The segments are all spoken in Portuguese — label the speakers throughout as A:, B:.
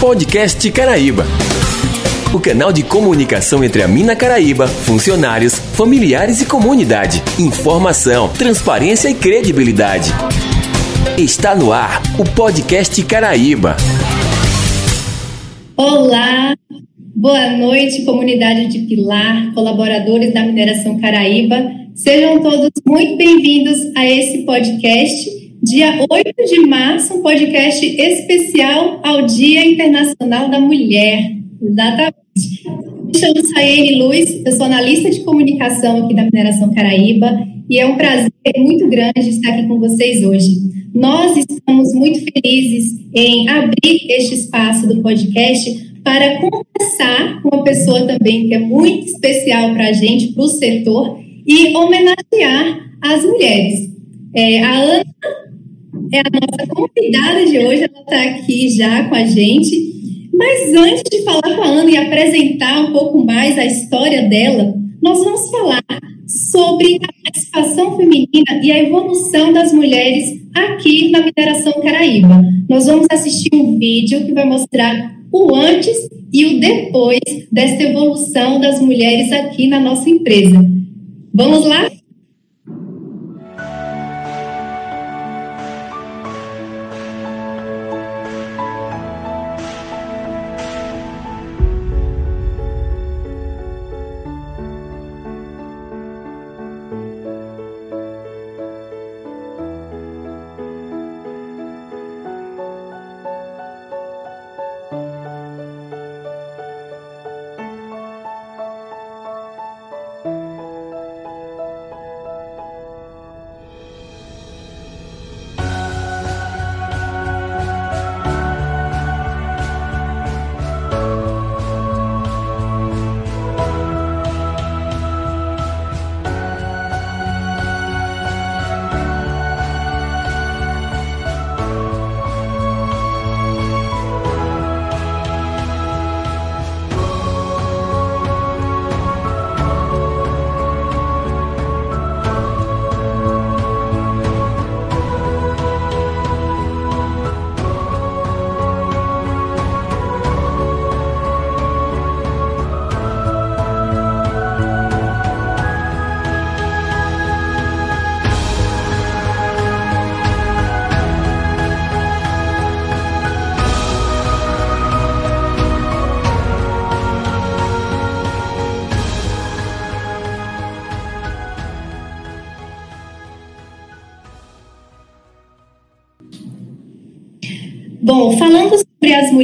A: Podcast Caraíba. O canal de comunicação entre a Mina Caraíba, funcionários, familiares e comunidade. Informação, transparência e credibilidade. Está no ar o Podcast Caraíba.
B: Olá, boa noite, comunidade de Pilar, colaboradores da Mineração Caraíba. Sejam todos muito bem-vindos a esse podcast dia 8 de março, um podcast especial ao Dia Internacional da Mulher. Exatamente. Me chamo Sayene Luz, eu sou analista de comunicação aqui da Mineração Caraíba e é um prazer muito grande estar aqui com vocês hoje. Nós estamos muito felizes em abrir este espaço do podcast para conversar com uma pessoa também que é muito especial para a gente, para o setor, e homenagear as mulheres. É, a Ana é a nossa convidada de hoje, ela está aqui já com a gente. Mas antes de falar com a Ana e apresentar um pouco mais a história dela, nós vamos falar sobre a participação feminina e a evolução das mulheres aqui na Mineração Caraíba. Nós vamos assistir um vídeo que vai mostrar o antes e o depois dessa evolução das mulheres aqui na nossa empresa. Vamos lá?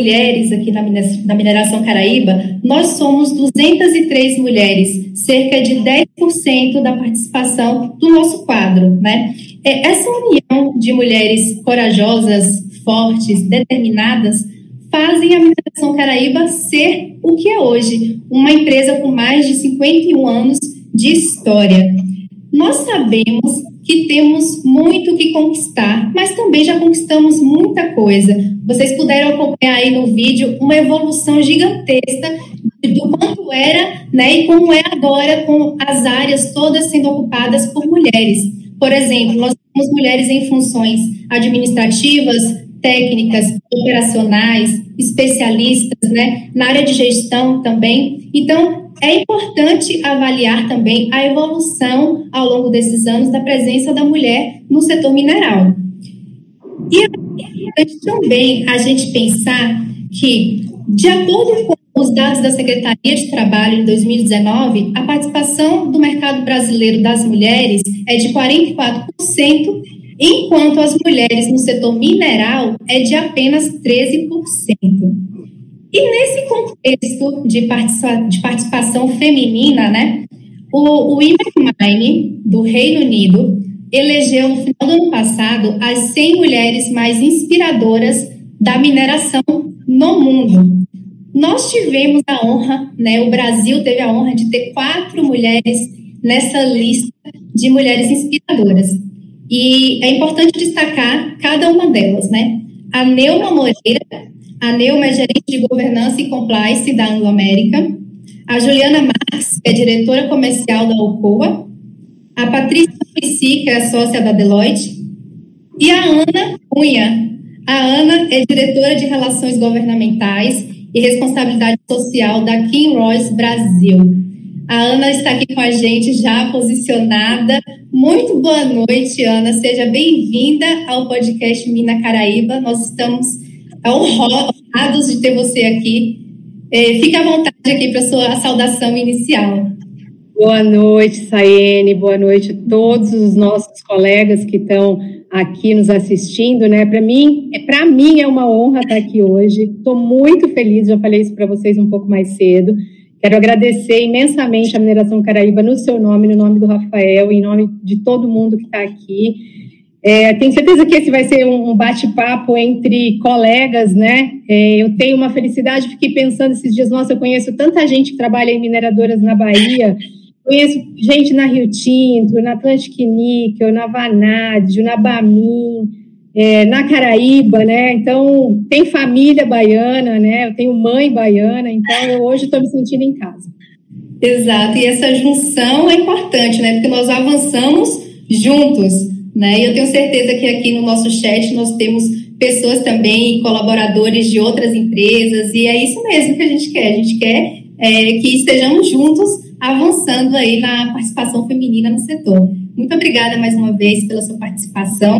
B: Mulheres aqui na mineração Caraíba, nós somos 203 mulheres, cerca de 10% da participação do nosso quadro, né? É, essa união de mulheres corajosas, fortes, determinadas, fazem a mineração Caraíba ser o que é hoje, uma empresa com mais de 51 anos de história. Nós sabemos que temos muito que conquistar, mas também já conquistamos muita coisa. Vocês puderam acompanhar aí no vídeo uma evolução gigantesca do quanto era, né, e como é agora com as áreas todas sendo ocupadas por mulheres. Por exemplo, nós temos mulheres em funções administrativas, técnicas, operacionais, especialistas, né, na área de gestão também. Então, é importante avaliar também a evolução ao longo desses anos da presença da mulher no setor mineral. E é importante também a gente pensar que, de acordo com os dados da Secretaria de Trabalho em 2019, a participação do mercado brasileiro das mulheres é de 44%, enquanto as mulheres no setor mineral é de apenas 13%. E nesse contexto de, participa de participação feminina, né, o, o Mine, do Reino Unido, elegeu no final do ano passado as 100 mulheres mais inspiradoras da mineração no mundo. Nós tivemos a honra, né, o Brasil teve a honra de ter quatro mulheres nessa lista de mulheres inspiradoras. E é importante destacar cada uma delas, né? A Neuma Moreira, a Neuma é gerente de governança e compliance da Anglo América. A Juliana Marques, que é diretora comercial da Alcoa. A Patrícia Prissi, que é sócia da Deloitte. E a Ana Cunha. A Ana é diretora de Relações Governamentais e Responsabilidade Social da Kim Royce Brasil. A Ana está aqui com a gente já posicionada. Muito boa noite, Ana. Seja bem-vinda ao podcast Mina Caraíba. Nós estamos honrados de ter você aqui. É, fique à vontade aqui para a sua saudação inicial.
C: Boa noite, Saene. Boa noite a todos os nossos colegas que estão aqui nos assistindo, né? Para mim, é para mim é uma honra estar aqui hoje. Estou muito feliz. Já falei isso para vocês um pouco mais cedo. Quero agradecer imensamente a Mineração Caraíba no seu nome, no nome do Rafael, em nome de todo mundo que está aqui. É, tenho certeza que esse vai ser um bate-papo entre colegas, né? É, eu tenho uma felicidade, fiquei pensando esses dias, nossa, eu conheço tanta gente que trabalha em mineradoras na Bahia, conheço gente na Rio Tinto, na Atlantic Nickel, na Vanádio, na Bamin, é, na Caraíba, né? Então, tem família baiana, né? Eu tenho mãe baiana, então eu hoje estou me sentindo em casa.
B: Exato, e essa junção é importante, né? Porque nós avançamos juntos, né? E eu tenho certeza que aqui no nosso chat nós temos pessoas também, colaboradores de outras empresas, e é isso mesmo que a gente quer. A gente quer é, que estejamos juntos avançando aí na participação feminina no setor. Muito obrigada mais uma vez pela sua participação.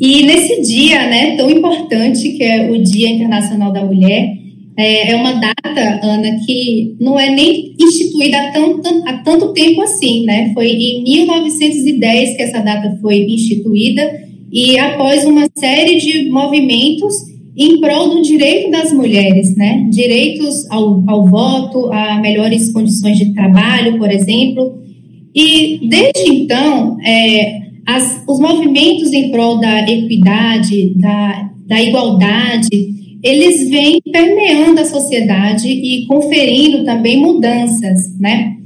B: E nesse dia, né, tão importante que é o Dia Internacional da Mulher, é, é uma data, Ana, que não é nem instituída há tanto, há tanto tempo assim, né? Foi em 1910 que essa data foi instituída e após uma série de movimentos em prol do direito das mulheres, né? Direitos ao, ao voto, a melhores condições de trabalho, por exemplo. E desde então, é, as, os movimentos em prol da equidade, da, da igualdade, eles vêm permeando a sociedade e conferindo também mudanças, né?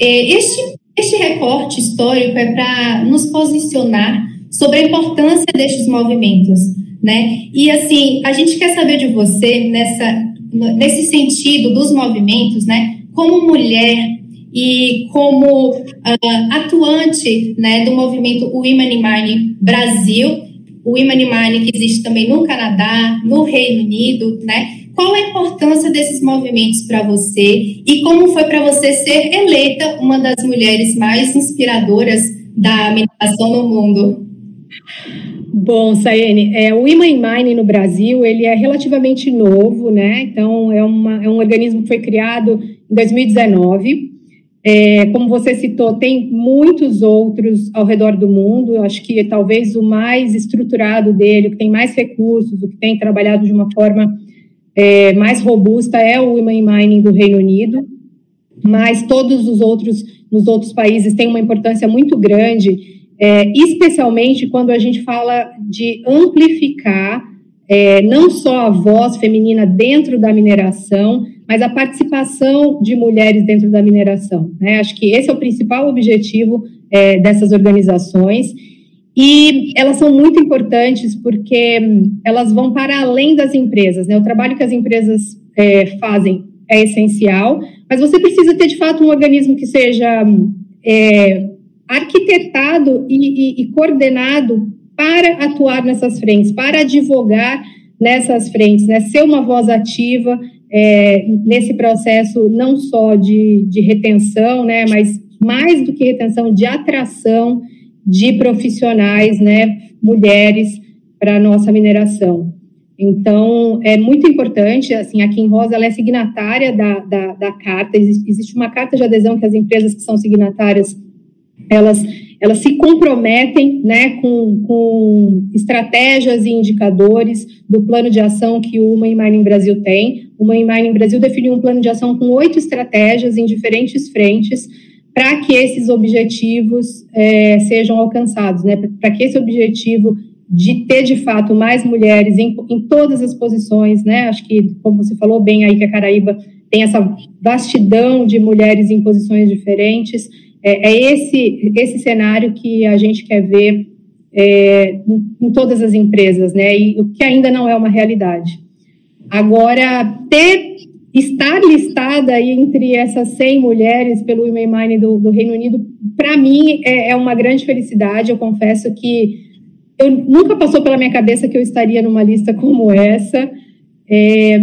B: É, este, este recorte histórico é para nos posicionar sobre a importância destes movimentos, né? E assim, a gente quer saber de você nessa, nesse sentido dos movimentos, né? Como mulher, e como uh, atuante né, do movimento Women in Mining Brasil, o in Mining que existe também no Canadá, no Reino Unido, né? Qual a importância desses movimentos para você e como foi para você ser eleita uma das mulheres mais inspiradoras da mineração no mundo?
C: Bom, Sayene, é, o Women Mining no Brasil ele é relativamente novo, né? Então é, uma, é um organismo que foi criado em 2019 é, como você citou, tem muitos outros ao redor do mundo. Eu acho que talvez o mais estruturado dele, o que tem mais recursos, o que tem trabalhado de uma forma é, mais robusta é o Women Mining do Reino Unido. Mas todos os outros, nos outros países, têm uma importância muito grande, é, especialmente quando a gente fala de amplificar é, não só a voz feminina dentro da mineração, mas a participação de mulheres dentro da mineração. Né? Acho que esse é o principal objetivo é, dessas organizações. E elas são muito importantes porque elas vão para além das empresas. Né? O trabalho que as empresas é, fazem é essencial, mas você precisa ter, de fato, um organismo que seja é, arquitetado e, e, e coordenado para atuar nessas frentes, para advogar nessas frentes, né? ser uma voz ativa é, nesse processo não só de, de retenção, né, mas mais do que retenção, de atração de profissionais, né, mulheres para a nossa mineração. Então, é muito importante, assim, a Kim Rosa, ela é signatária da, da, da carta, existe uma carta de adesão que as empresas que são signatárias, elas elas se comprometem né, com, com estratégias e indicadores do plano de ação que o Human Mining Brasil tem. O Human Mining Brasil definiu um plano de ação com oito estratégias em diferentes frentes para que esses objetivos é, sejam alcançados, né, para que esse objetivo de ter de fato mais mulheres em, em todas as posições, né? Acho que, como você falou bem aí, que a Caraíba tem essa vastidão de mulheres em posições diferentes. É, é esse, esse cenário que a gente quer ver é, em todas as empresas, né? E o que ainda não é uma realidade. Agora, ter, estar listada entre essas 100 mulheres pelo Women Mine do, do Reino Unido, para mim é, é, uma grande felicidade. Eu confesso que eu nunca passou pela minha cabeça que eu estaria numa lista como essa, é,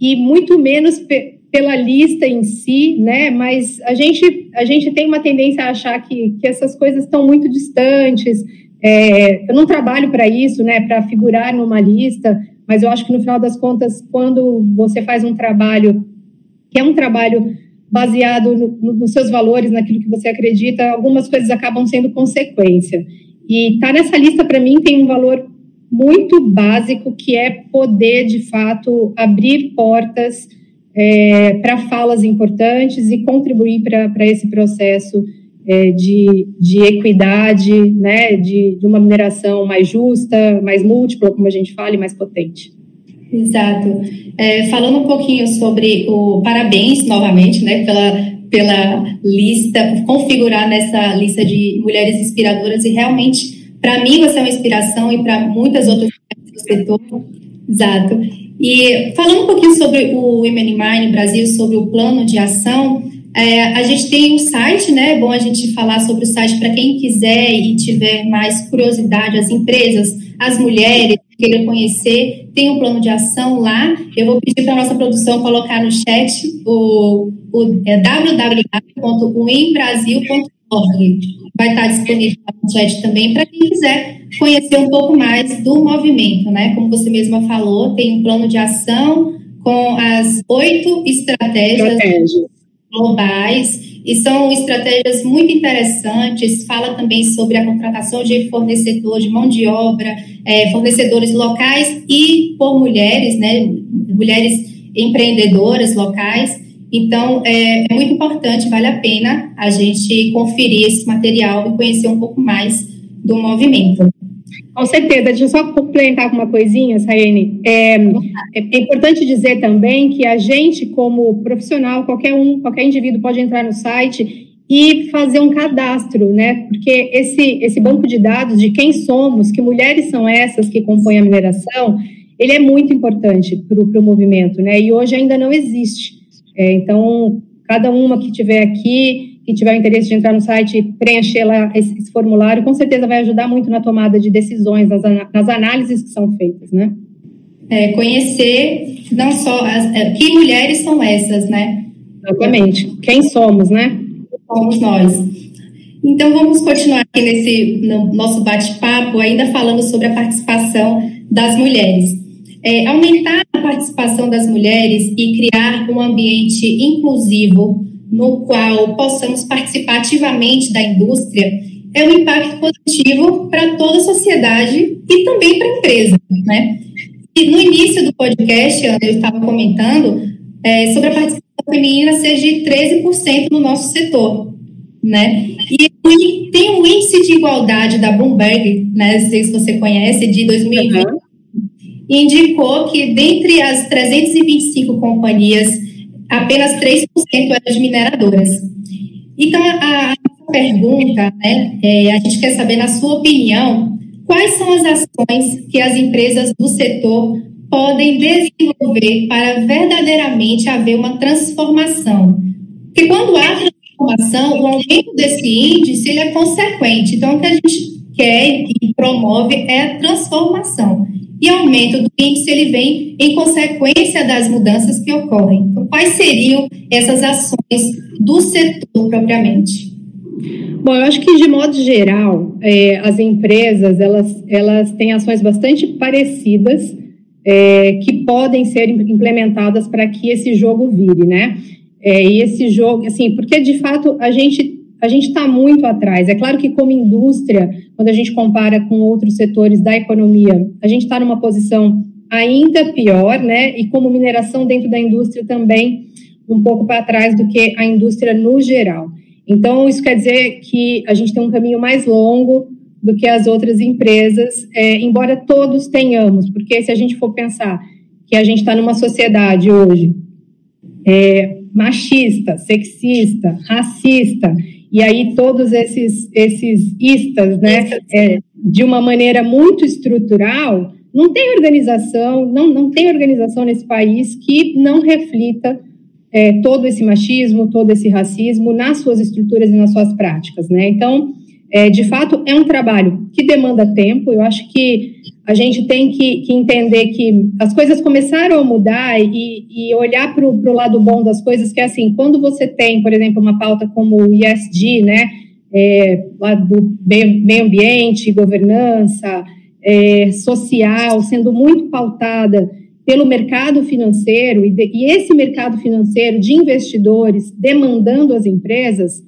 C: e muito menos pe pela lista em si, né? Mas a gente, a gente tem uma tendência a achar que, que essas coisas estão muito distantes. É, eu não trabalho para isso, né? Para figurar numa lista, mas eu acho que no final das contas, quando você faz um trabalho que é um trabalho baseado no, no, nos seus valores, naquilo que você acredita, algumas coisas acabam sendo consequência. E tá nessa lista para mim tem um valor muito básico que é poder de fato abrir portas é, para falas importantes e contribuir para esse processo é, de, de equidade, né, de, de uma mineração mais justa, mais múltipla, como a gente fala, e mais potente.
B: Exato. É, falando um pouquinho sobre o parabéns novamente, né, pela pela lista, por configurar nessa lista de mulheres inspiradoras e realmente para mim você é uma inspiração e para muitas outras do setor. Exato. E falando um pouquinho sobre o Women in Mind Brasil, sobre o plano de ação, é, a gente tem um site, né? É bom a gente falar sobre o site para quem quiser e tiver mais curiosidade, as empresas, as mulheres, queiram conhecer, tem um plano de ação lá. Eu vou pedir para a nossa produção colocar no chat o, o é. Vai estar disponível no chat também para quem quiser conhecer um pouco mais do movimento, né? Como você mesma falou, tem um plano de ação com as oito estratégias. estratégias globais e são estratégias muito interessantes. Fala também sobre a contratação de fornecedores de mão de obra, é, fornecedores locais e por mulheres, né, mulheres empreendedoras locais. Então, é, é muito importante, vale a pena a gente conferir esse material e conhecer um pouco mais do movimento.
C: Com certeza. Deixa eu só complementar com uma coisinha, Sayene. É, é, importante dizer também que a gente, como profissional, qualquer um, qualquer indivíduo pode entrar no site e fazer um cadastro, né? Porque esse, esse banco de dados de quem somos, que mulheres são essas que compõem a mineração, ele é muito importante para o movimento, né? E hoje ainda não existe. É, então, cada uma que tiver aqui que tiver interesse de entrar no site e preencher lá esse, esse, formulário, com certeza vai ajudar muito na tomada de decisões, nas, nas análises que são feitas, né?
B: É, conhecer não só as, é, que mulheres são essas, né?
C: Exatamente. Quem somos, né?
B: Somos nós. Então vamos continuar aqui nesse no nosso bate-papo, ainda falando sobre a participação das mulheres. É, aumentar a participação das mulheres e criar um ambiente inclusivo no qual possamos participar ativamente da indústria é um impacto positivo para toda a sociedade e também para a empresa, né? E no início do podcast, eu estava comentando é, sobre a participação feminina ser de 13% no nosso setor, né? E tem um índice de igualdade da Bloomberg, né? Não sei se você conhece, de 2020, uhum. indicou que dentre as 325 companhias apenas 3% de mineradoras. Então, a, a pergunta, né, é, a gente quer saber, na sua opinião, quais são as ações que as empresas do setor podem desenvolver para verdadeiramente haver uma transformação? Porque quando há transformação, o aumento desse índice ele é consequente. Então, o que a gente quer e promove é a transformação e aumento do índice ele vem em consequência das mudanças que ocorrem. Então, quais seriam essas ações do setor propriamente?
C: Bom, eu acho que de modo geral, é, as empresas elas, elas têm ações bastante parecidas é, que podem ser implementadas para que esse jogo vire, né? É, e esse jogo, assim, porque de fato a gente a gente está muito atrás. É claro que, como indústria, quando a gente compara com outros setores da economia, a gente está numa posição ainda pior, né? E como mineração dentro da indústria também um pouco para trás do que a indústria no geral. Então, isso quer dizer que a gente tem um caminho mais longo do que as outras empresas, é, embora todos tenhamos, porque se a gente for pensar que a gente está numa sociedade hoje é, machista, sexista, racista, e aí todos esses, esses istas, né, é, de uma maneira muito estrutural, não tem organização, não, não tem organização nesse país que não reflita é, todo esse machismo, todo esse racismo nas suas estruturas e nas suas práticas, né? Então, É, de fato, é um trabalho que demanda tempo. Eu acho que a gente tem que, que entender que as coisas começaram a mudar e, e olhar para o lado bom das coisas, que é assim, quando você tem, por exemplo, uma pauta como o ESG, né, é, lá do meio ambiente, governança, é, social, sendo muito pautada pelo mercado financeiro, e, de, e esse mercado financeiro de investidores demandando as empresas,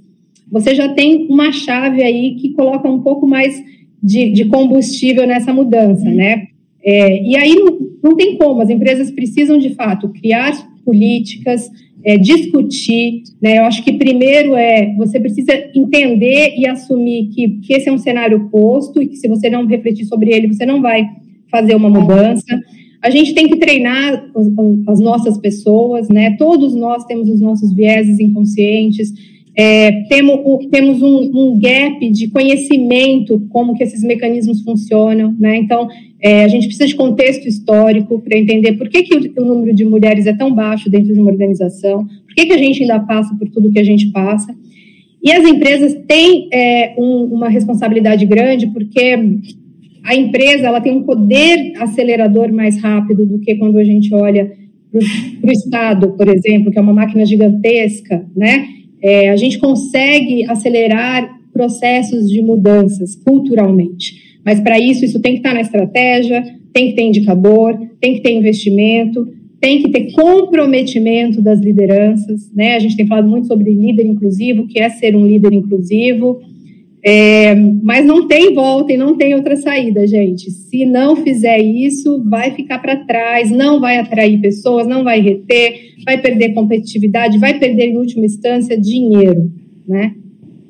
C: você já tem uma chave aí que coloca um pouco mais de, de combustível nessa mudança, né? É, e aí não, não, tem como, as empresas precisam de fato criar políticas, é, discutir, né? Eu acho que primeiro é você precisa entender e assumir que, que esse é um cenário posto e que se você não refletir sobre ele, você não vai fazer uma mudança. A gente tem que treinar as nossas pessoas, né? Todos nós temos os nossos vieses inconscientes é, temos, temos um, um, gap de conhecimento como que esses mecanismos funcionam, né? Então, é, a gente precisa de contexto histórico para entender por que, que o, o, número de mulheres é tão baixo dentro de uma organização, por que, que a gente ainda passa por tudo que a gente passa. E as empresas têm é, um, uma responsabilidade grande, porque a empresa ela tem um poder acelerador mais rápido do que quando a gente olha para o Estado, por exemplo, que é uma máquina gigantesca, né? É, a gente consegue acelerar processos de mudanças culturalmente. Mas para isso, isso tem que estar na estratégia, tem que ter indicador, tem que ter investimento, tem que ter comprometimento das lideranças, né? A gente tem falado muito sobre líder inclusivo, que é ser um líder inclusivo. É, mas não tem volta e não tem outra saída, gente. Se não fizer isso, vai ficar para trás, não vai atrair pessoas, não vai reter, vai perder competitividade, vai perder, em última instância, dinheiro, né?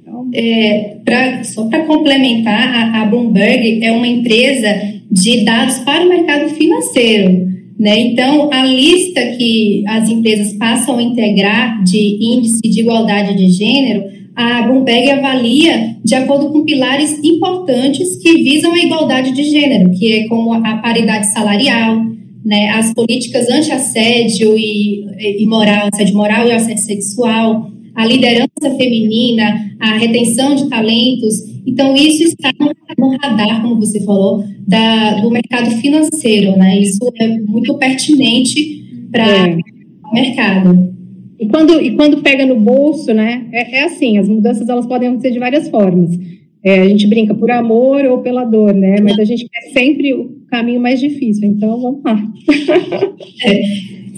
B: Então... É, pra, só para complementar, a, a Bloomberg é uma empresa de dados para o mercado financeiro. Né? Então, a lista que as empresas passam a integrar de índice de igualdade de gênero a Bloomberg avalia de acordo com pilares importantes que visam a igualdade de gênero, que é como a paridade salarial, né, as políticas anti-assédio e, e moral, assédio moral e assédio sexual, a liderança feminina, a retenção de talentos. Então, isso está no, radar, como você falou, da, do mercado financeiro, né? Isso é muito pertinente para é. o mercado.
C: E quando, e quando pega no bolso, né? É, é assim, as mudanças elas podem acontecer de várias formas. É, a gente brinca por amor ou pela dor, né? Mas a gente quer sempre o caminho mais difícil. Então, vamos lá.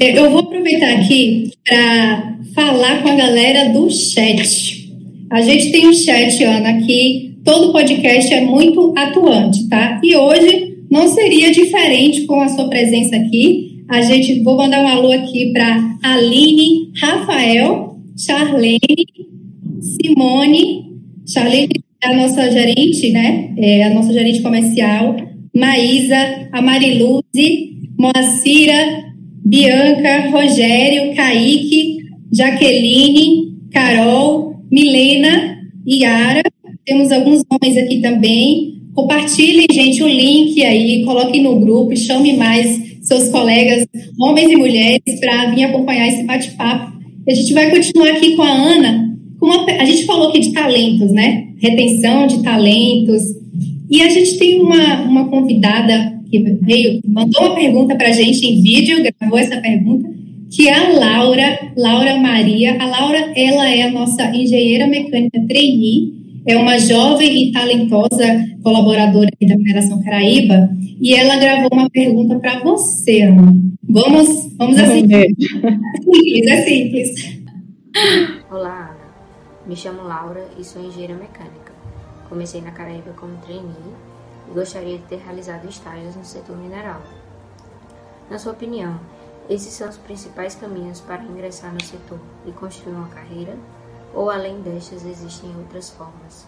B: É, é eu vou aproveitar aqui para falar com a galera do chat. A gente tem um chat, Ana, que todo podcast é muito atuante, tá? E hoje não seria diferente com a sua presença aqui. A gente vou mandar um alô aqui para Aline, Rafael, Charlene, Simone, Charlene é a nossa gerente, né? É a nossa gerente comercial, Maísa, a Mariluze, Moacira, Bianca, Rogério, Kaique, Jaqueline, Carol, Milena Yara. Temos alguns homens aqui também. Compartilhem, gente, o link aí, coloquem no grupo, chame mais seus colegas, homens e mulheres, para vir acompanhar esse bate-papo. A gente vai continuar aqui com a Ana. Com uma, a gente falou aqui de talentos, né? Retenção de talentos. E a gente tem uma, uma convidada que veio, mandou uma pergunta para a gente em vídeo, gravou essa pergunta, que é a Laura, Laura Maria. A Laura, ela é a nossa engenheira mecânica trainee é uma jovem e talentosa colaboradora aqui da Federação Caraíba e ela gravou uma pergunta para você, Ana. Vamos, vamos assim. É simples, é simples.
D: Olá, Ana. Me chamo Laura e sou engenheira mecânica. Comecei na Caraíba como trainee e gostaria de ter realizado estágios no setor mineral. Na sua opinião, esses são os principais caminhos para ingressar no setor e construir uma carreira? Ou além destas existem outras formas.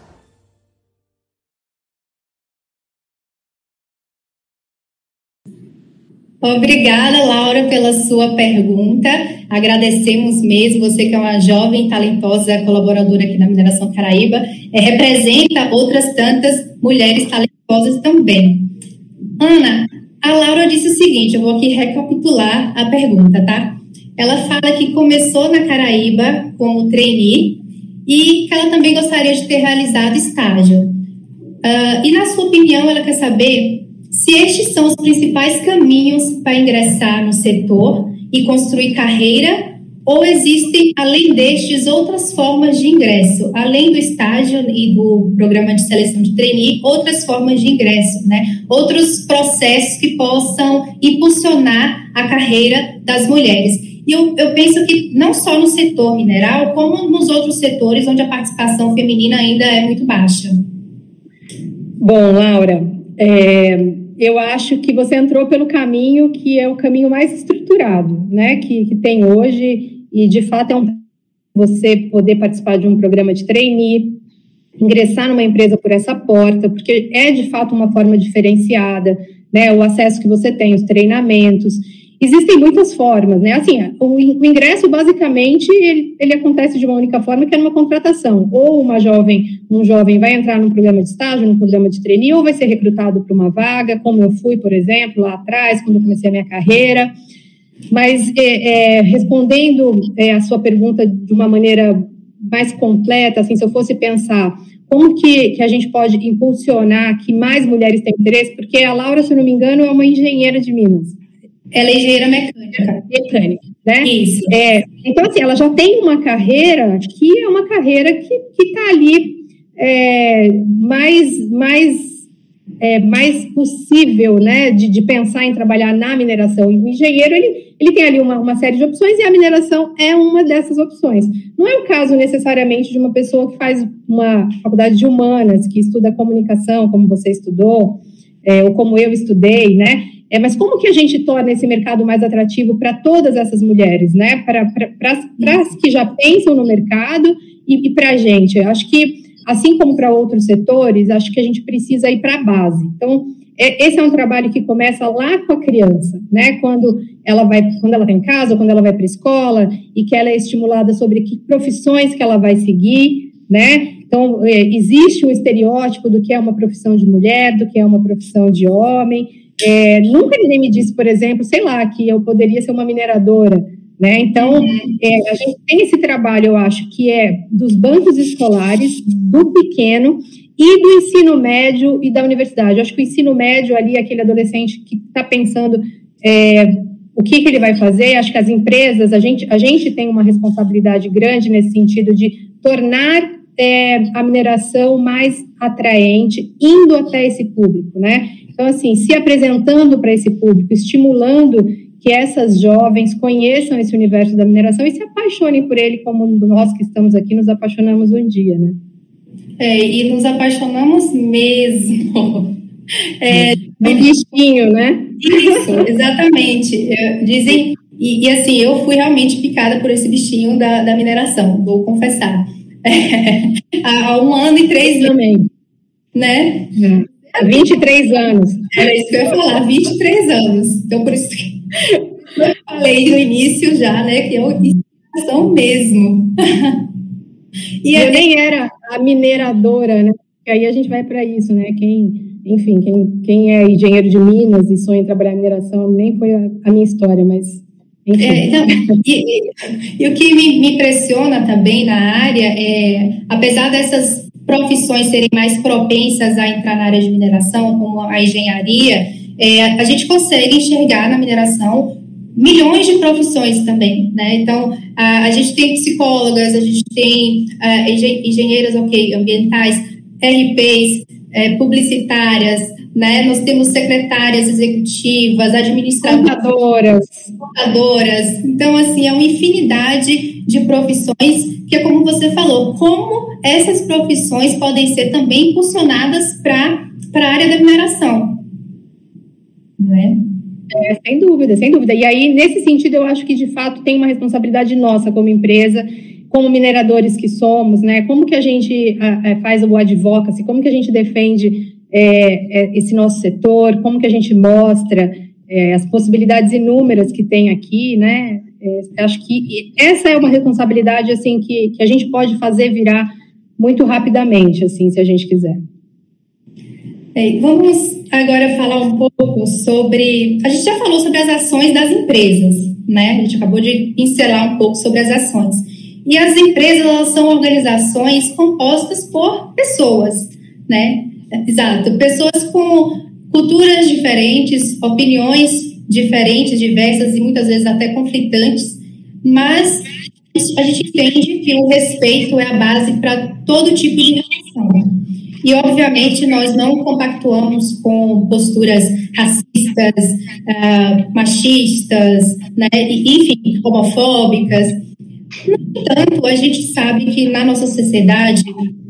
B: Obrigada, Laura, pela sua pergunta. Agradecemos mesmo você que é uma jovem talentosa colaboradora aqui na Mineração Caraíba, é, representa outras tantas mulheres talentosas também. Ana, a Laura disse o seguinte, eu vou aqui recapitular a pergunta, tá? Ela fala que começou na Caraíba como trainee e que ela também gostaria de ter realizado estágio. Uh, e na sua opinião, ela quer saber se estes são os principais caminhos para ingressar no setor e construir carreira, ou existem, além destes, outras formas de ingresso, além do estágio e do programa de seleção de trainee, outras formas de ingresso, né? Outros processos que possam impulsionar a carreira das mulheres. E eu, eu penso que não só no setor mineral, como nos outros setores onde a participação feminina ainda é muito baixa.
C: Bom, Laura, é, eu acho que você entrou pelo caminho que é o caminho mais estruturado, né, que, que tem hoje, e de fato é um você poder participar de um programa de trainee, ingressar numa empresa por essa porta, porque é de fato uma forma diferenciada, né, o acesso que você tem, os treinamentos, Existem muitas formas, né? Assim, o, ingresso, basicamente, ele, ele, acontece de uma única forma, que é numa contratação. Ou uma jovem, um jovem vai entrar num programa de estágio, num programa de trainee, ou vai ser recrutado para uma vaga, como eu fui, por exemplo, lá atrás, quando eu comecei a minha carreira. Mas, é, é, respondendo é, a sua pergunta de uma maneira mais completa, assim, se eu fosse pensar como que, que a gente pode impulsionar que mais mulheres tenham interesse, porque a Laura, se eu não me engano, é uma engenheira de Minas.
B: Ela é engenheira mecânica.
C: Mecânica, né?
B: Isso.
C: É, então, assim, ela já tem uma carreira que é uma carreira que está ali é, mais, mais, é, mais possível, né, de, de, pensar em trabalhar na mineração. E o engenheiro, ele, ele tem ali uma, uma série de opções e a mineração é uma dessas opções. Não é o caso necessariamente de uma pessoa que faz uma faculdade de humanas, que estuda comunicação, como você estudou, é, ou como eu estudei, né? É, mas como que a gente torna esse mercado mais atrativo para todas essas mulheres, né? Para as que já pensam no mercado e, e para a gente. Eu acho que, assim como para outros setores, acho que a gente precisa ir para a base. Então, é, esse é um trabalho que começa lá com a criança, né? Quando ela vai, quando ela está em casa, quando ela vai para a escola e que ela é estimulada sobre que profissões que ela vai seguir, né? Então, é, existe um estereótipo do que é uma profissão de mulher, do que é uma profissão de homem. É, nunca ninguém me disse, por exemplo, sei lá, que eu poderia ser uma mineradora. Né? Então, é, a gente tem esse trabalho, eu acho, que é dos bancos escolares, do pequeno e do ensino médio e da universidade. Eu acho que o ensino médio ali, aquele adolescente que está pensando é, o que, que, ele vai fazer, acho que as empresas, a gente, a gente tem uma responsabilidade grande nesse sentido de tornar é, a mineração mais atraente, indo até esse público, né? Então, assim, se apresentando para esse público, estimulando que essas jovens conheçam esse universo da mineração e se apaixonem por ele, como nós que estamos aqui nos apaixonamos um dia, né?
B: É, e nos apaixonamos mesmo.
C: É, do bichinho, né?
B: Isso, exatamente. Dizem, e, e, assim, eu fui realmente picada por esse bichinho da, da mineração, vou confessar. É, há um ano e três
C: meses. Também.
B: Né?
C: É. Há 23 anos.
B: Era isso que eu ia falar, 23 anos. Então, por isso que eu falei no início já, né, que eu são mesmo.
C: e eu nem era a mineradora, né? E aí a gente vai para isso, né? Quem, enfim, quem, quem é engenheiro de Minas e sonha em trabalhar em mineração, nem foi a, a minha história, mas é,
B: então, e, e, e, o que me, me, impressiona também na área é, apesar dessas profissões serem mais propensas a entrar na área de mineração, como a engenharia, é, a gente consegue enxergar na mineração milhões de profissões também, né? Então, a, a gente tem psicólogas, a gente tem a, engenheiras, ok, ambientais, RPs, é, publicitárias, né? Nós temos secretárias executivas, administradoras, contadoras. Então, assim, é uma infinidade de profissões que é como você falou, como essas profissões podem ser também impulsionadas para a área da mineração. Não é?
C: É, sem dúvida, sem dúvida. E aí, nesse sentido, eu acho que de fato tem uma responsabilidade nossa como empresa, como mineradores que somos, né? Como que a gente a, a, faz o advocacy, como que a gente defende é, é, esse nosso setor, como que a gente mostra é, as possibilidades inúmeras que tem aqui, né? É, acho que essa é uma responsabilidade assim que, que a gente pode fazer virar muito rapidamente, assim, se a gente quiser.
B: É, vamos agora falar um pouco sobre. A gente já falou sobre as ações das empresas, né? A gente acabou de pincelar um pouco sobre as ações. E as empresas são organizações compostas por pessoas, né? Exato. Pessoas com culturas diferentes, opiniões diferentes, diversas e muitas vezes até conflitantes, mas a gente entende que o respeito é a base para todo tipo de relação. E, obviamente, nós não compactuamos com posturas racistas, uh, machistas, né, enfim, homofóbicas. No entanto, a gente sabe que na nossa sociedade,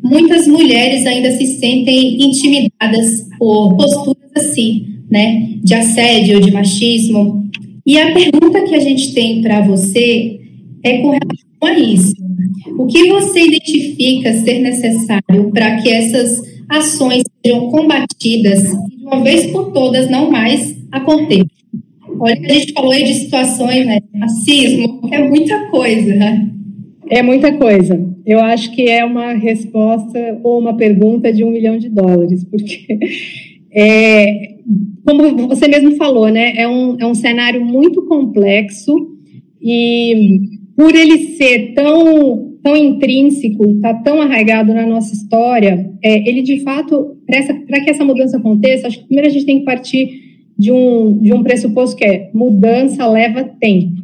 B: muitas mulheres ainda se sentem intimidadas por posturas assim, né, de assédio, de machismo. E a pergunta que a gente tem para você é com relação a isso. O que você identifica ser necessário para que essas ações sejam combatidas e de uma vez por todas não mais aconteçam? Olha, a gente falou aí de situações, né? Racismo, é muita coisa?
C: É muita coisa. Eu acho que é uma resposta ou uma pergunta de um milhão de dólares, porque, é, como você mesmo falou, né? É um, é um cenário muito complexo e por ele ser tão, tão intrínseco, está tão arraigado na nossa história, é, ele de fato, para que essa mudança aconteça, acho que primeiro a gente tem que partir de um, de um pressuposto que é mudança leva tempo,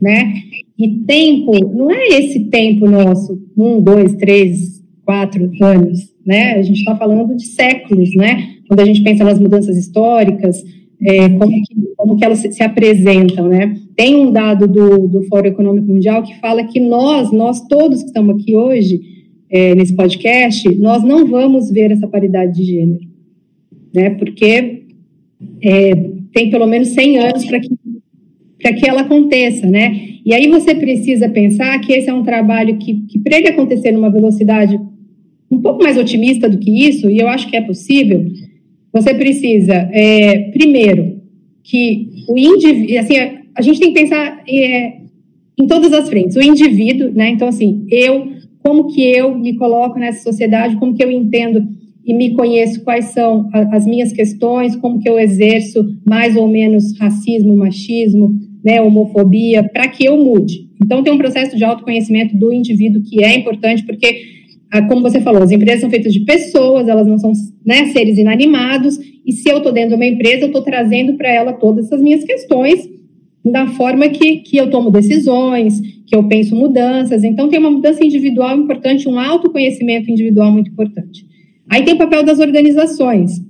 C: né? E tempo não é esse tempo nosso, um, dois, três, quatro anos, né? A gente está falando de séculos, né? Quando a gente pensa nas mudanças históricas, é, como, que, como que elas se, se, apresentam, né? Tem um dado do, do Fórum Econômico Mundial que fala que nós, nós todos que estamos aqui hoje, é, nesse podcast, nós não vamos ver essa paridade de gênero, né? Porque é, tem pelo menos 100 anos para que, para que ela aconteça, né? E aí você precisa pensar que esse é um trabalho que, que para ele acontecer numa velocidade um pouco mais otimista do que isso, e eu acho que é possível, você precisa, é, primeiro, que o indivíduo, assim, a gente tem que pensar é, em todas as frentes. O indivíduo, né? Então, assim, eu, como que eu me coloco nessa sociedade, como que eu entendo e me conheço quais são as minhas questões, como que eu exerço mais ou menos racismo, machismo, né, homofobia, para que eu mude. Então, tem um processo de autoconhecimento do indivíduo que é importante, porque ah, como você falou, as empresas são feitas de pessoas, elas não são né, seres inanimados, e se eu estou dentro de uma empresa, eu estou trazendo para ela todas essas minhas questões da forma que, que eu tomo decisões, que eu penso mudanças. Então, tem uma mudança individual importante, um autoconhecimento individual muito importante. Aí tem o papel das organizações,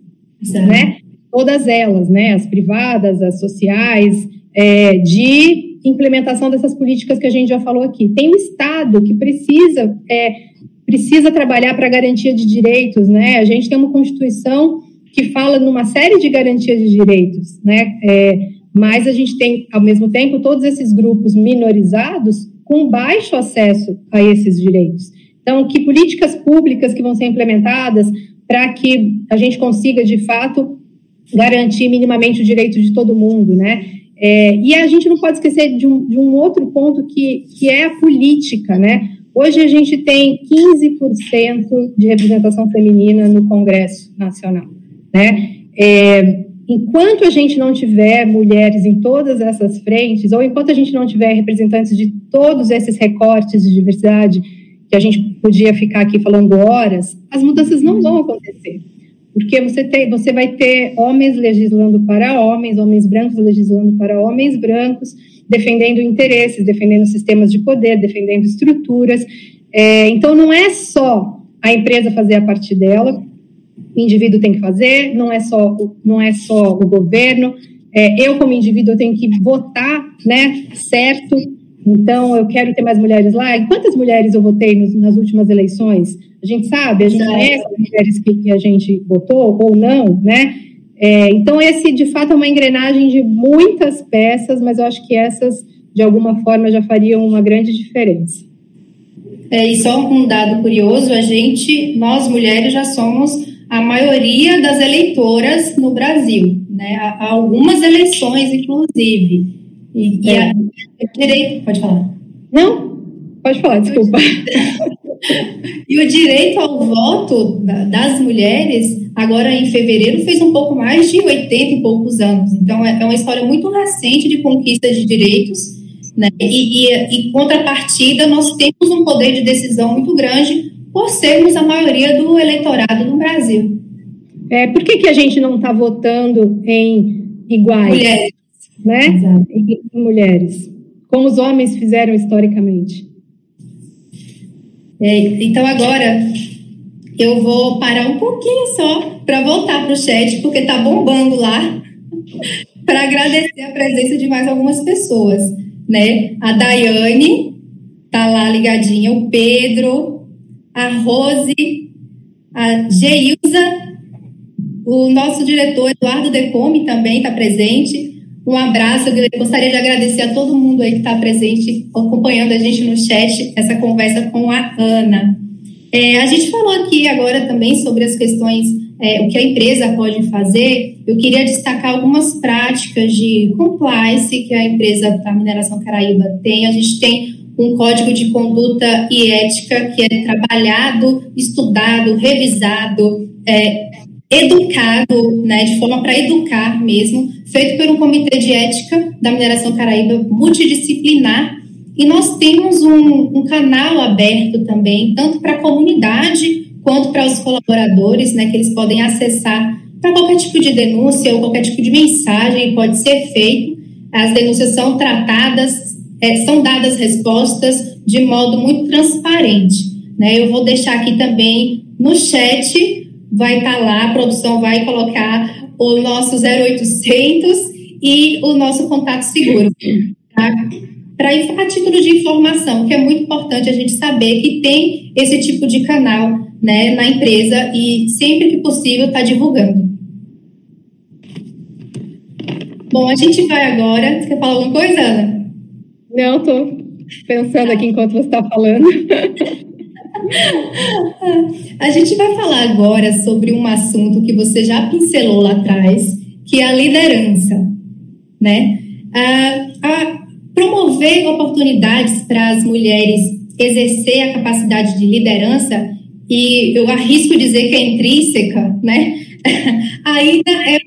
C: né? Todas elas, né? As privadas, as sociais, é, de implementação dessas políticas que a gente já falou aqui. Tem o Estado que precisa é, precisa trabalhar para garantia de direitos, né? A gente tem uma Constituição que fala numa série de garantias de direitos, né? É, mas a gente tem, ao mesmo tempo, todos esses grupos minorizados com baixo acesso a esses direitos. Então, que políticas públicas que vão ser implementadas para que a gente consiga, de fato, garantir minimamente o direito de todo mundo, né? É, e a gente não pode esquecer de um, de um outro ponto que, que é a política, né? Hoje a gente tem 15% de representação feminina no Congresso Nacional. Né? É, enquanto a gente não tiver mulheres em todas essas frentes, ou enquanto a gente não tiver representantes de todos esses recortes de diversidade, que a gente podia ficar aqui falando horas, as mudanças não vão acontecer. Porque você, tem, você vai ter homens legislando para homens, homens brancos legislando para homens brancos, defendendo interesses, defendendo sistemas de poder, defendendo estruturas. É, então, não é só a empresa fazer a parte dela, o indivíduo tem que fazer, não é só, não é só o governo. É, eu, como indivíduo, tenho que votar né, certo. Então, eu quero ter mais mulheres lá. E quantas mulheres eu votei nos, nas últimas eleições? A gente sabe, a gente conhece as mulheres que, que a gente votou ou não, né? É, então, esse de fato é uma engrenagem de muitas peças, mas eu acho que essas, de alguma forma, já fariam uma grande diferença.
B: É, e só um dado curioso: a gente, nós mulheres, já somos a maioria das eleitoras no Brasil, né? Há algumas eleições, inclusive. E, é. e a, direito, pode falar.
C: Não, pode falar, desculpa.
B: e o direito ao voto das mulheres agora em fevereiro fez um pouco mais de 80 e poucos anos. Então é, é uma história muito recente de conquista de direitos, né? E, e, e contrapartida nós temos um poder de decisão muito grande por sermos a maioria do eleitorado no Brasil.
C: É, por que, que a gente não está votando em iguais? Mulheres. Né? Exato. Mulheres. Como os homens fizeram historicamente.
B: É, então, agora, eu vou parar um pouquinho só para voltar para o chat, porque está bombando lá, para agradecer a presença de mais algumas pessoas. Né? A Daiane está lá ligadinha, o Pedro, a Rose, a Geilza, o nosso diretor Eduardo Decome também está presente. Um abraço, gostaria de agradecer a todo mundo aí que está presente, acompanhando a gente no chat, essa conversa com a Ana. É, a gente falou aqui agora também sobre as questões, é, o que a empresa pode fazer. Eu queria destacar algumas práticas de compliance que a empresa da Mineração Caraíba tem. A gente tem um código de conduta e ética que é trabalhado, estudado, revisado, é, educado, né, de forma para educar mesmo, feito por um comitê de ética da mineração Caraíba multidisciplinar. E nós temos um, um canal aberto também, tanto para a comunidade quanto para os colaboradores, né, que eles podem acessar para qualquer tipo de denúncia ou qualquer tipo de mensagem pode ser feito. As denúncias são tratadas, é, são dadas respostas de modo muito transparente. Né? Eu vou deixar aqui também no chat vai estar tá lá, a produção vai colocar o nosso 0800 e o nosso contato seguro, tá? Para a título de informação, que é muito importante a gente saber que tem esse tipo de canal né, na empresa e sempre que possível está divulgando. Bom, a gente vai agora. Você quer falar alguma coisa, Ana?
C: Não, estou pensando aqui enquanto você está falando.
B: A gente vai falar agora sobre um assunto que você já pincelou lá atrás, que é a liderança, né? A, promover oportunidades para as mulheres exercer a capacidade de liderança e eu arrisco dizer que é intrínseca, né? Ainda é,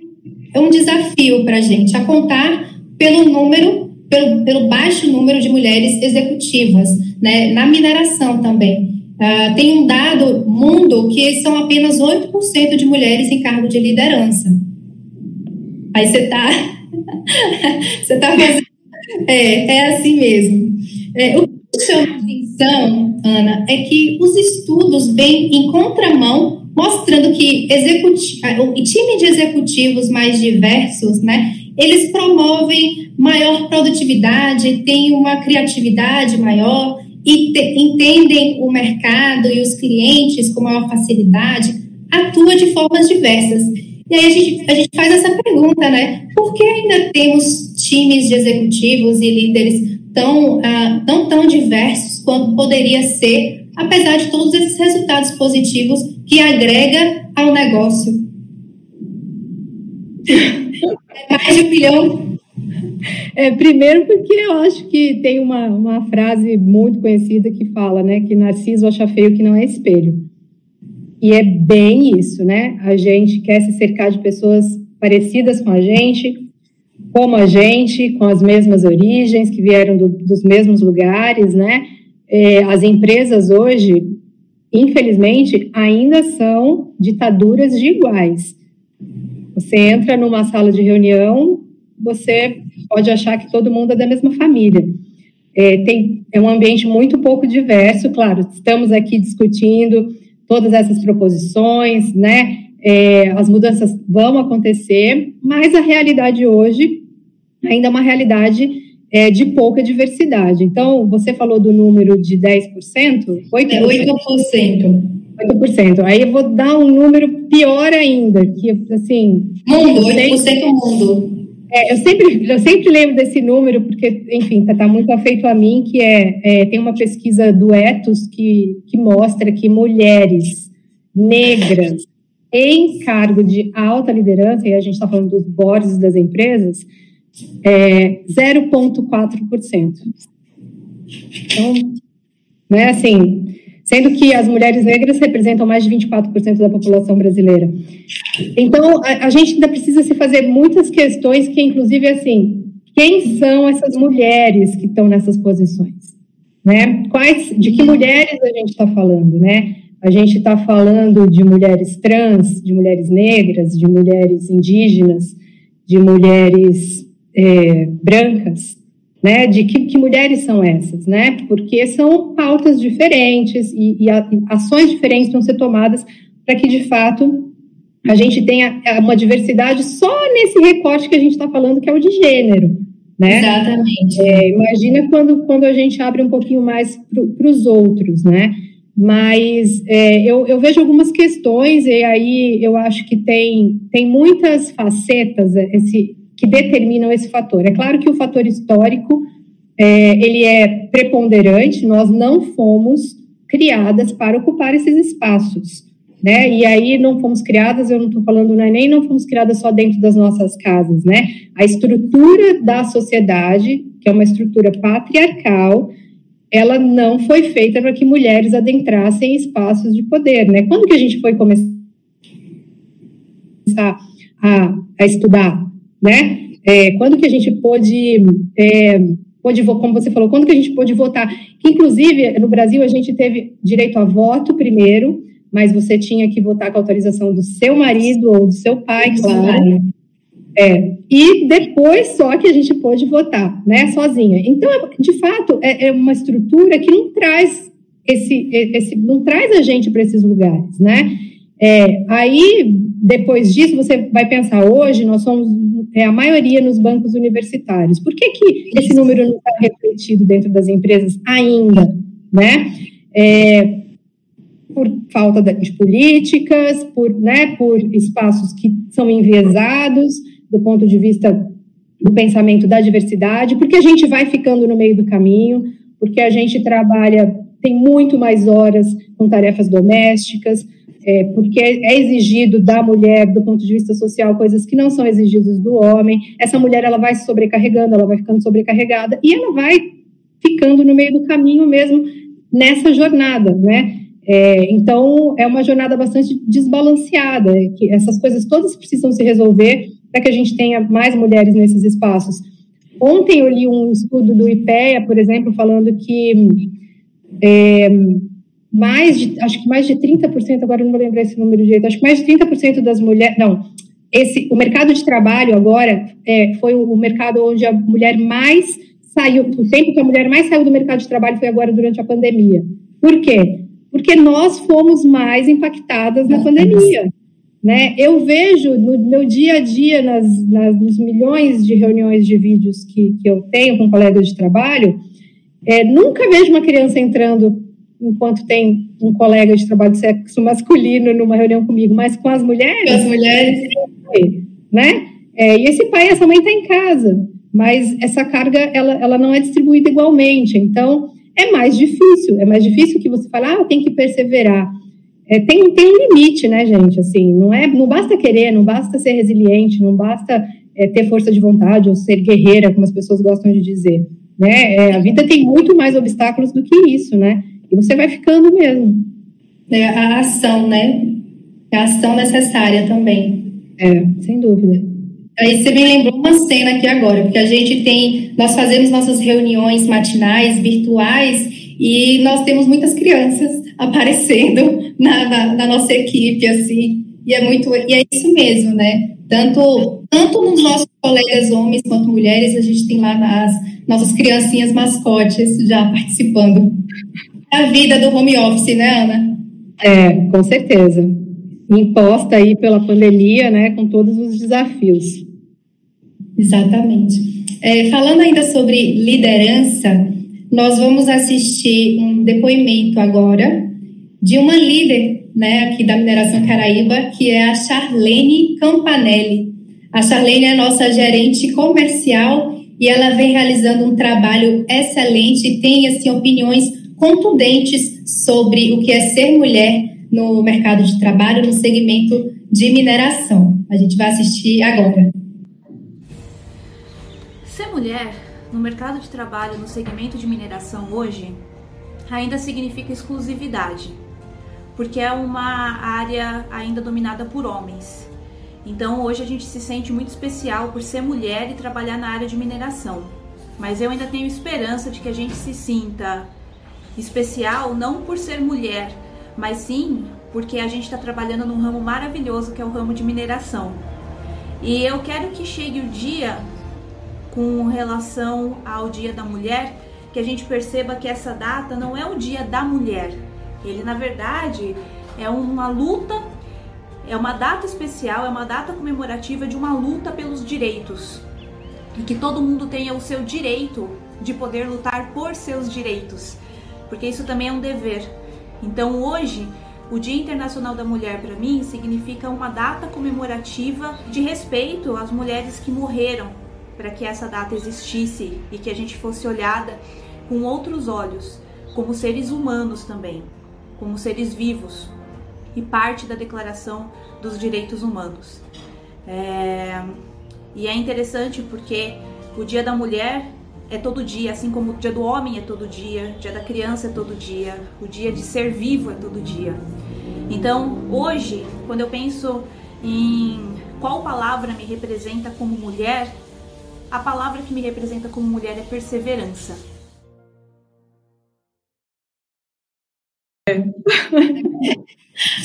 B: é um desafio para a gente, a contar pelo número, pelo, pelo baixo número de mulheres executivas, né? Na mineração também. Uh, tem um dado mundo que são apenas 8% de mulheres em cargo de liderança. Aí você está. você está fazendo. É, é assim mesmo. É, o que chama atenção, Ana, é que os estudos vêm em contramão, mostrando que executi o time de executivos mais diversos, né, eles promovem maior produtividade, têm uma criatividade maior, e te, entendem o mercado e os clientes com maior facilidade, atua de formas diversas. E aí a gente, a gente faz essa pergunta, né? Por que ainda temos times de executivos e líderes tão, ah, tão, tão diversos quanto poderia ser, apesar de todos esses resultados positivos que agrega ao negócio? É mais de um bilhão
C: é, primeiro porque eu acho que tem uma, uma frase muito conhecida que fala, né, que Narciso acha feio que não é espelho. E é bem isso, né? A gente quer se cercar de pessoas parecidas com a gente, como a gente, com as mesmas origens, que vieram do, dos mesmos lugares, né? É, as empresas hoje, infelizmente, ainda são ditaduras de iguais. Você entra numa sala de reunião, você pode achar que todo mundo é da mesma família. É, tem, é um ambiente muito pouco diverso, claro, estamos aqui discutindo todas essas proposições, né? É, as mudanças vão acontecer, mas a realidade hoje ainda é uma realidade é, de pouca diversidade. Então, você falou do número de 10%?
B: 8%. É 8%.
C: 8%. Aí eu vou dar um número pior ainda, que assim.
B: Mundo, 8% mundo.
C: É, eu, sempre, eu sempre lembro desse número, porque, enfim, está tá muito afeito a mim, que é, é, tem uma pesquisa do Etos que, que mostra que mulheres negras em cargo de alta liderança, e a gente está falando dos boards das empresas, é 0,4%. Então, né, assim, sendo que as mulheres negras representam mais de 24% da população brasileira. Então, a, a, gente ainda precisa se fazer muitas questões que, inclusive, assim, quem são essas mulheres que estão nessas posições? Né? Quais, de que mulheres a gente está falando, né? a gente está falando de mulheres trans, de mulheres negras, de mulheres indígenas, de mulheres é, brancas, né? De que, que, mulheres são essas, né? Porque são pautas diferentes e, e ações diferentes vão ser tomadas para que, de fato, a gente tenha uma diversidade só nesse recorte que a gente está falando, que é o de gênero, né?
B: Exatamente.
C: É, imagina quando, quando a gente abre um pouquinho mais para os outros, né? Mas é, eu, eu, vejo algumas questões, e aí eu acho que tem, tem muitas facetas esse, que determinam esse fator. É claro que o fator histórico é, ele é preponderante, nós não fomos criadas para ocupar esses espaços. Né? E aí não fomos criadas, eu não estou falando nem não fomos criadas só dentro das nossas casas, né? A estrutura da sociedade, que é uma estrutura patriarcal, ela não foi feita para que mulheres adentrassem espaços de poder, né? Quando que a gente foi começar a, a estudar, né? É, quando que a gente pôde, é, pôde, como você falou, quando que a gente pôde votar? inclusive, no Brasil, a gente teve direito a voto primeiro, mas você tinha que votar com a autorização do seu marido ou do seu pai, claro. É, e depois só que a gente pôde votar, né, sozinha. Então, de fato, é, é uma estrutura que não traz esse, esse não traz a gente para esses lugares, né? É, aí, depois disso, você vai pensar, hoje nós somos é, a maioria nos bancos universitários. Por que, que esse número não está refletido dentro das empresas ainda, né? É, por falta de políticas, por, né, por espaços que são enviesados, do ponto de vista do pensamento da diversidade, porque a gente vai ficando no meio do caminho, porque a gente trabalha, tem muito mais horas com tarefas domésticas, é, porque é exigido da mulher, do ponto de vista social, coisas que não são exigidas do homem. Essa mulher ela vai se sobrecarregando, ela vai ficando sobrecarregada e ela vai ficando no meio do caminho mesmo nessa jornada, né? É, então é uma jornada bastante desbalanceada, que essas coisas todas precisam se resolver para que a gente tenha mais mulheres nesses espaços. Ontem eu li um estudo do IPEA, por exemplo, falando que é, mais de, acho que mais de 30%, agora não vou lembrar esse número direito, acho que mais de 30% das mulheres, não, esse, o mercado de trabalho agora é, foi o, mercado onde a mulher mais saiu, o tempo que a mulher mais saiu do mercado de trabalho foi agora durante a pandemia. Por quê? Porque nós fomos mais impactadas na pandemia. Né? Eu vejo no meu dia a dia, nas, nas, nos milhões de reuniões de vídeos que, que eu tenho com colegas de trabalho, é, nunca vejo uma criança entrando enquanto tem um colega de trabalho de sexo masculino numa reunião comigo, mas com as mulheres.
B: Com as mulheres.
C: Né? É, e esse pai e essa mãe estão tá em casa, mas essa carga ela, ela não é distribuída igualmente. Então, é mais difícil. É mais difícil que você fale, ah, tem que perseverar é, tem, tem um limite, né, gente? Assim, não é, não basta querer, não basta ser resiliente, não basta é, ter força de vontade ou ser guerreira, como as pessoas gostam de dizer, né? É, a vida tem muito mais obstáculos do que isso, né? E você vai ficando mesmo.
B: É a ação, né? É a ação necessária também.
C: É, sem dúvida.
B: Aí você me lembrou uma cena aqui agora, porque a gente tem, nós fazemos nossas reuniões matinais, virtuais, e nós temos muitas crianças aparecendo na, na, na, nossa equipe, assim, e é muito, e é isso mesmo, né? Tanto, tanto nos nossos colegas homens quanto mulheres, a gente tem lá nas nossas criancinhas mascotes já participando. É a vida do home office, né, Ana?
C: É, com certeza. Imposta aí pela pandemia, né, com todos os desafios.
B: Exatamente. É, falando ainda sobre liderança, nós vamos assistir um depoimento agora de uma líder né, aqui da Mineração Caraíba, que é a Charlene Campanelli. A Charlene é nossa gerente comercial e ela vem realizando um trabalho excelente e tem assim, opiniões contundentes sobre o que é ser mulher no mercado de trabalho, no segmento de mineração. A gente vai assistir agora.
E: Ser mulher no mercado de trabalho no segmento de mineração hoje ainda significa exclusividade porque é uma área ainda dominada por homens. Então hoje a gente se sente muito especial por ser mulher e trabalhar na área de mineração. Mas eu ainda tenho esperança de que a gente se sinta especial não por ser mulher, mas sim porque a gente está trabalhando num ramo maravilhoso que é o ramo de mineração. E eu quero que chegue o dia, com relação ao Dia da Mulher, que a gente perceba que essa data não é o Dia da Mulher. Ele, na verdade, é uma luta, é uma data especial, é uma data comemorativa de uma luta pelos direitos. E que todo mundo tenha o seu direito de poder lutar por seus direitos, porque isso também é um dever. Então, hoje, o Dia Internacional da Mulher para mim significa uma data comemorativa de respeito às mulheres que morreram para que essa data existisse e que a gente fosse olhada com outros olhos, como seres humanos também, como seres vivos e parte da Declaração dos Direitos Humanos. É... E é interessante porque o Dia da Mulher é todo dia, assim como o dia do homem é todo dia, o dia da criança é todo dia, o dia de ser vivo é todo dia. Então, hoje, quando eu penso em qual palavra me representa como mulher, a palavra que me representa como mulher é perseverança.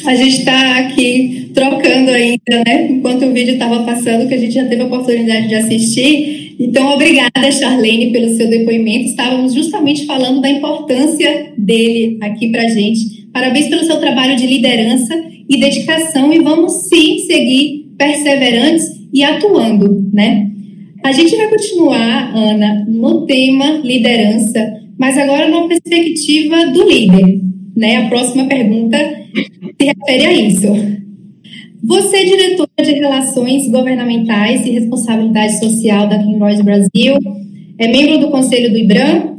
B: A gente está aqui trocando ainda, né? Enquanto o vídeo estava passando, que a gente já teve a oportunidade de assistir. Então, obrigada, Charlene, pelo seu depoimento. Estávamos justamente falando da importância dele aqui para gente. Parabéns pelo seu trabalho de liderança e dedicação e vamos sim seguir perseverantes e atuando, né? A gente vai continuar, Ana, no tema liderança, mas agora numa perspectiva do líder, né? A próxima pergunta se refere a isso. Você é diretora de Relações Governamentais e Responsabilidade Social da Kinroys Brasil, é membro do Conselho do IBRAM,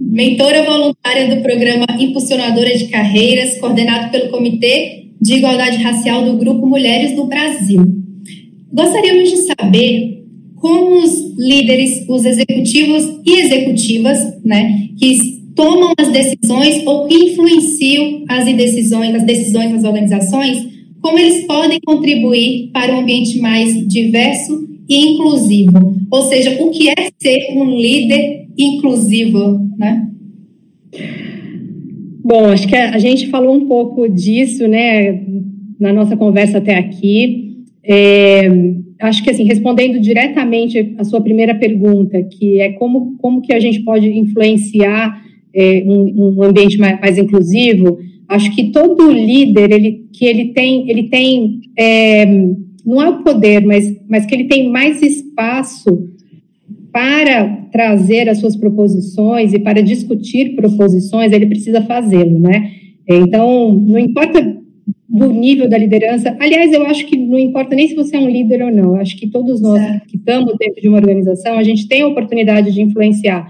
B: mentora voluntária do programa Impulsionadora de Carreiras, coordenado pelo Comitê de Igualdade Racial do Grupo Mulheres do Brasil. Gostaríamos de saber como os líderes, os executivos e executivas, né, que tomam as decisões ou que influenciam as decisões, as decisões das organizações, como eles podem contribuir para um ambiente mais diverso e inclusivo. Ou seja, o que é ser um líder inclusivo, né?
C: Bom, acho que a, gente falou um pouco disso, né, na nossa conversa até aqui. É, acho que assim, respondendo diretamente a sua primeira pergunta, que é como, como que a gente pode influenciar é, um, um, ambiente mais, mais, inclusivo, acho que todo líder ele, que ele tem, ele tem é, não é o poder, mas, mas que ele tem mais espaço para trazer as suas proposições e para discutir proposições, ele precisa fazê-lo, né? Então, não importa do nível da liderança. Aliás, eu acho que não importa nem se você é um líder ou não. Eu acho que todos nós que estamos dentro de uma organização, a gente tem a oportunidade de influenciar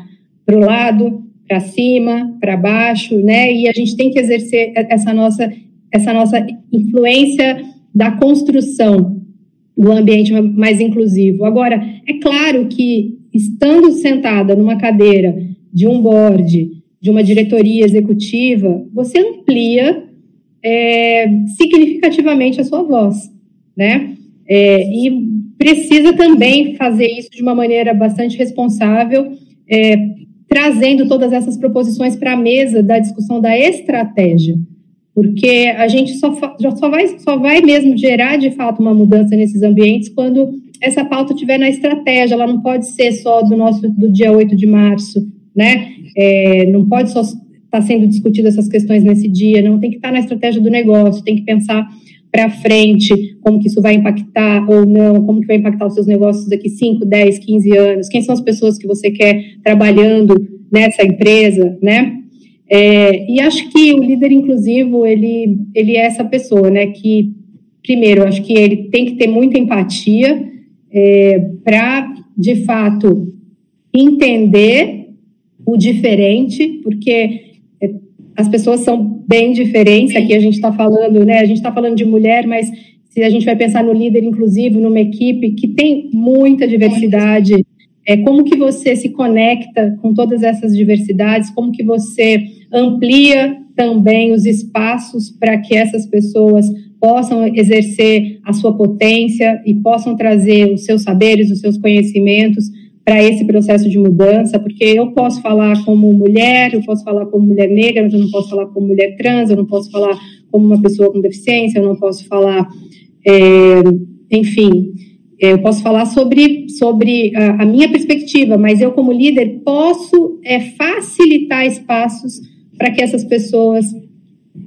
C: para o lado, para cima, para baixo, né? E a gente tem que exercer essa nossa, essa nossa influência da construção do ambiente mais inclusivo. Agora, é claro que estando sentada numa cadeira de um board, de uma diretoria executiva, você amplia é, significativamente a sua voz, né? É, e precisa também fazer isso de uma maneira bastante responsável, é, trazendo todas essas proposições para a mesa da discussão da estratégia, porque a gente só, só, vai, só vai mesmo gerar de fato uma mudança nesses ambientes quando essa pauta estiver na estratégia, ela não pode ser só do nosso do dia 8 de março, né? É, não pode só estar tá sendo discutidas essas questões nesse dia, não. Tem que estar tá na estratégia do negócio, tem que pensar para frente, como que isso vai impactar ou não, como que vai impactar os seus negócios daqui 5, 10, 15 anos, quem são as pessoas que você quer trabalhando nessa empresa, né? É, e acho que o líder inclusivo, ele, ele é essa pessoa, né, que, primeiro, acho que ele tem que ter muita empatia é, para, de fato, entender o diferente, porque as pessoas são bem diferentes. Aqui a gente está falando, né? A gente está falando de mulher, mas se a gente vai pensar no líder inclusive numa equipe que tem muita diversidade, é como que você se conecta com todas essas diversidades, como que você amplia também os espaços para que essas pessoas possam exercer a sua potência e possam trazer os seus saberes, os seus conhecimentos para esse processo de mudança, porque eu posso falar como mulher, eu posso falar como mulher negra, mas eu não posso falar como mulher trans, eu não posso falar como uma pessoa com deficiência, eu não posso falar, é, enfim, é, eu posso falar sobre, sobre a, a, minha perspectiva, mas eu, como líder, posso é, facilitar espaços para que essas pessoas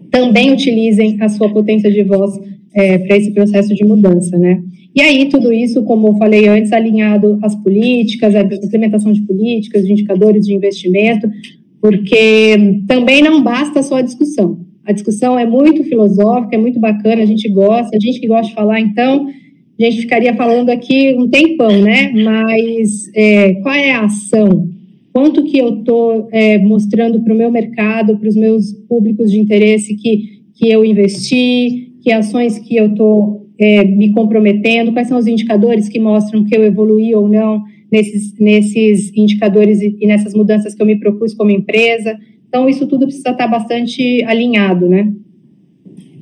C: também utilizem a sua potência de voz é, para esse processo de mudança, né? E aí, tudo isso, como eu falei antes, alinhado às políticas, à implementação de políticas, de indicadores de investimento, porque também não basta só a discussão. A discussão é muito filosófica, é muito bacana, a gente gosta, a gente que gosta de falar, então, a gente ficaria falando aqui um tempão, né? Mas é, qual é a ação? Quanto que eu estou é, mostrando para o meu mercado, para os meus públicos de interesse que, que eu investi, que ações que eu estou é, me comprometendo, quais são os indicadores que mostram que eu evoluí ou não nesses, nesses indicadores e, e nessas mudanças que eu me propus como empresa. Então, isso tudo precisa estar bastante alinhado, né?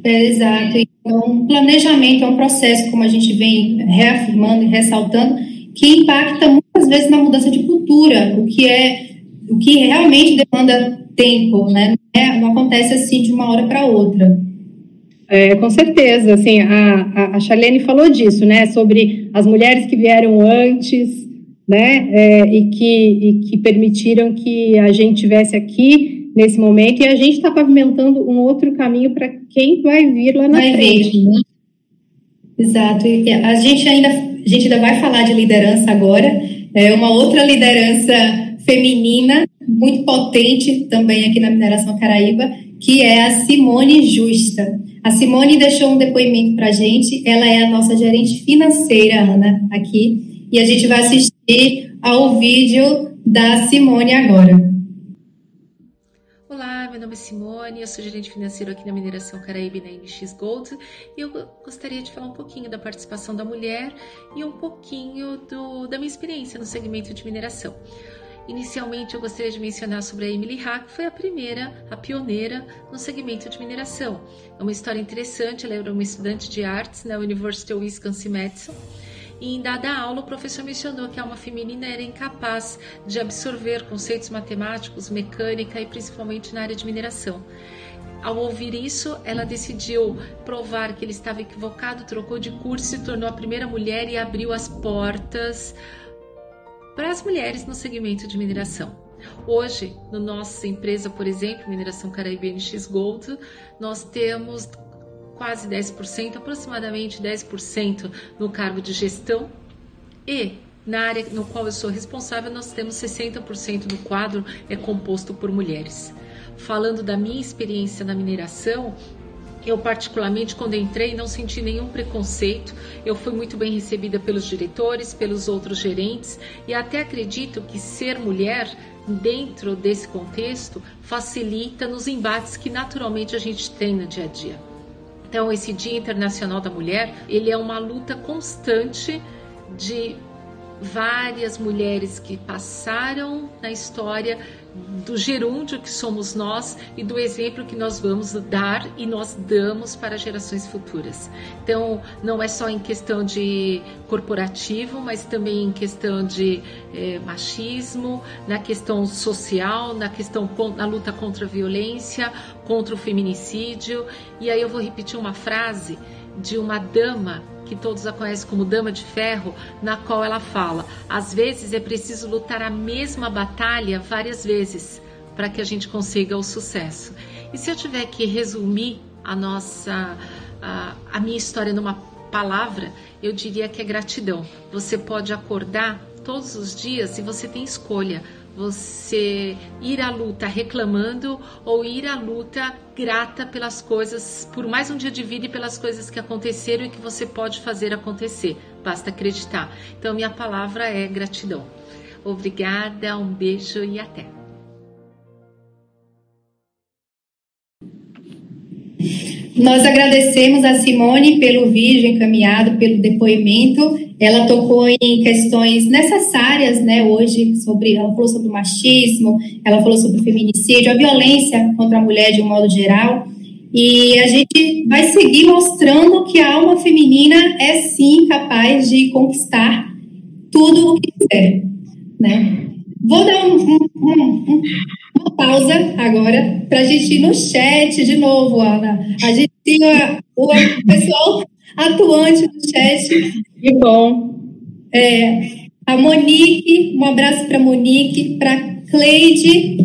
B: É, exato. Então, planejamento é um processo, como a gente vem reafirmando e ressaltando, que impacta muitas vezes na mudança de cultura, o que é o que realmente demanda tempo, né? Não, é, acontece assim de uma hora para outra.
C: É, com certeza, assim, a, a Charlene falou disso, né, sobre as mulheres que vieram antes, né, é, e, que, e que permitiram que a gente tivesse aqui nesse momento, e a gente está pavimentando um outro caminho para quem vai vir lá na vai frente. Né?
B: Exato, e a gente ainda, a gente ainda vai falar de liderança agora, é uma outra liderança feminina, muito potente também aqui na Mineração Caraíba, que é a Simone Justa. A Simone deixou um depoimento para a gente, ela é a nossa gerente financeira, Ana, aqui, e a gente vai assistir ao vídeo da Simone agora.
F: Olá, meu nome é Simone, eu sou gerente financeiro aqui na Mineração Caraíba na NX Gold e eu gostaria de falar um pouquinho da participação da mulher e um pouquinho do, da minha experiência no segmento de mineração. Inicialmente, eu gostaria de mencionar sobre a Emily Hack, que foi a primeira, a pioneira no segmento de mineração. É uma história interessante, ela era uma estudante de artes na University of Wisconsin-Madison. E em dada aula, o professor mencionou que a alma feminina era incapaz de absorver conceitos matemáticos, mecânica e principalmente na área de mineração. Ao ouvir isso, ela decidiu provar que ele estava equivocado, trocou de curso, se tornou a primeira mulher e abriu as portas para as mulheres no segmento de mineração. Hoje, na nossa empresa, por exemplo, Mineração Caraíba NX Gold, nós temos quase 10%, aproximadamente 10% no cargo de gestão e na área no qual eu sou responsável, nós temos 60% do quadro é composto por mulheres. Falando da minha experiência na mineração, eu, particularmente, quando entrei, não senti nenhum preconceito. Eu fui muito bem recebida pelos diretores, pelos outros gerentes e até acredito que ser mulher dentro desse contexto facilita nos embates que naturalmente a gente tem no dia a dia. Então, esse Dia Internacional da Mulher, ele é uma luta constante de várias mulheres que passaram na história do gerúndio que somos nós e do exemplo que nós vamos dar e nós damos para gerações futuras. Então, não é só em questão de corporativo, mas também em questão de é, machismo, na questão social, na questão na luta contra a violência, contra o feminicídio. E aí eu vou repetir uma frase de uma dama que todos a conhecem como Dama de Ferro, na qual ela fala: às vezes é preciso lutar a mesma batalha várias vezes para que a gente consiga o sucesso. E se eu tiver que resumir a nossa a, a minha história numa palavra, eu diria que é gratidão. Você pode acordar todos os dias e você tem escolha você ir à luta reclamando ou ir à luta grata pelas coisas, por mais um dia de vida e pelas coisas que aconteceram e que você pode fazer acontecer. Basta acreditar. Então, minha palavra é gratidão. Obrigada, um beijo e até.
B: Nós agradecemos a Simone pelo vídeo encaminhado, pelo depoimento ela tocou em questões necessárias, né, hoje, sobre, ela falou sobre o machismo, ela falou sobre o feminicídio, a violência contra a mulher de um modo geral, e a gente vai seguir mostrando que a alma feminina é sim capaz de conquistar tudo o que quiser. né? Vou dar um, um, um, uma pausa agora para a gente ir no chat de novo, Ana. A gente tem o pessoal atuante no chat.
C: Que bom.
B: É, a Monique, um abraço para Monique, para Cleide,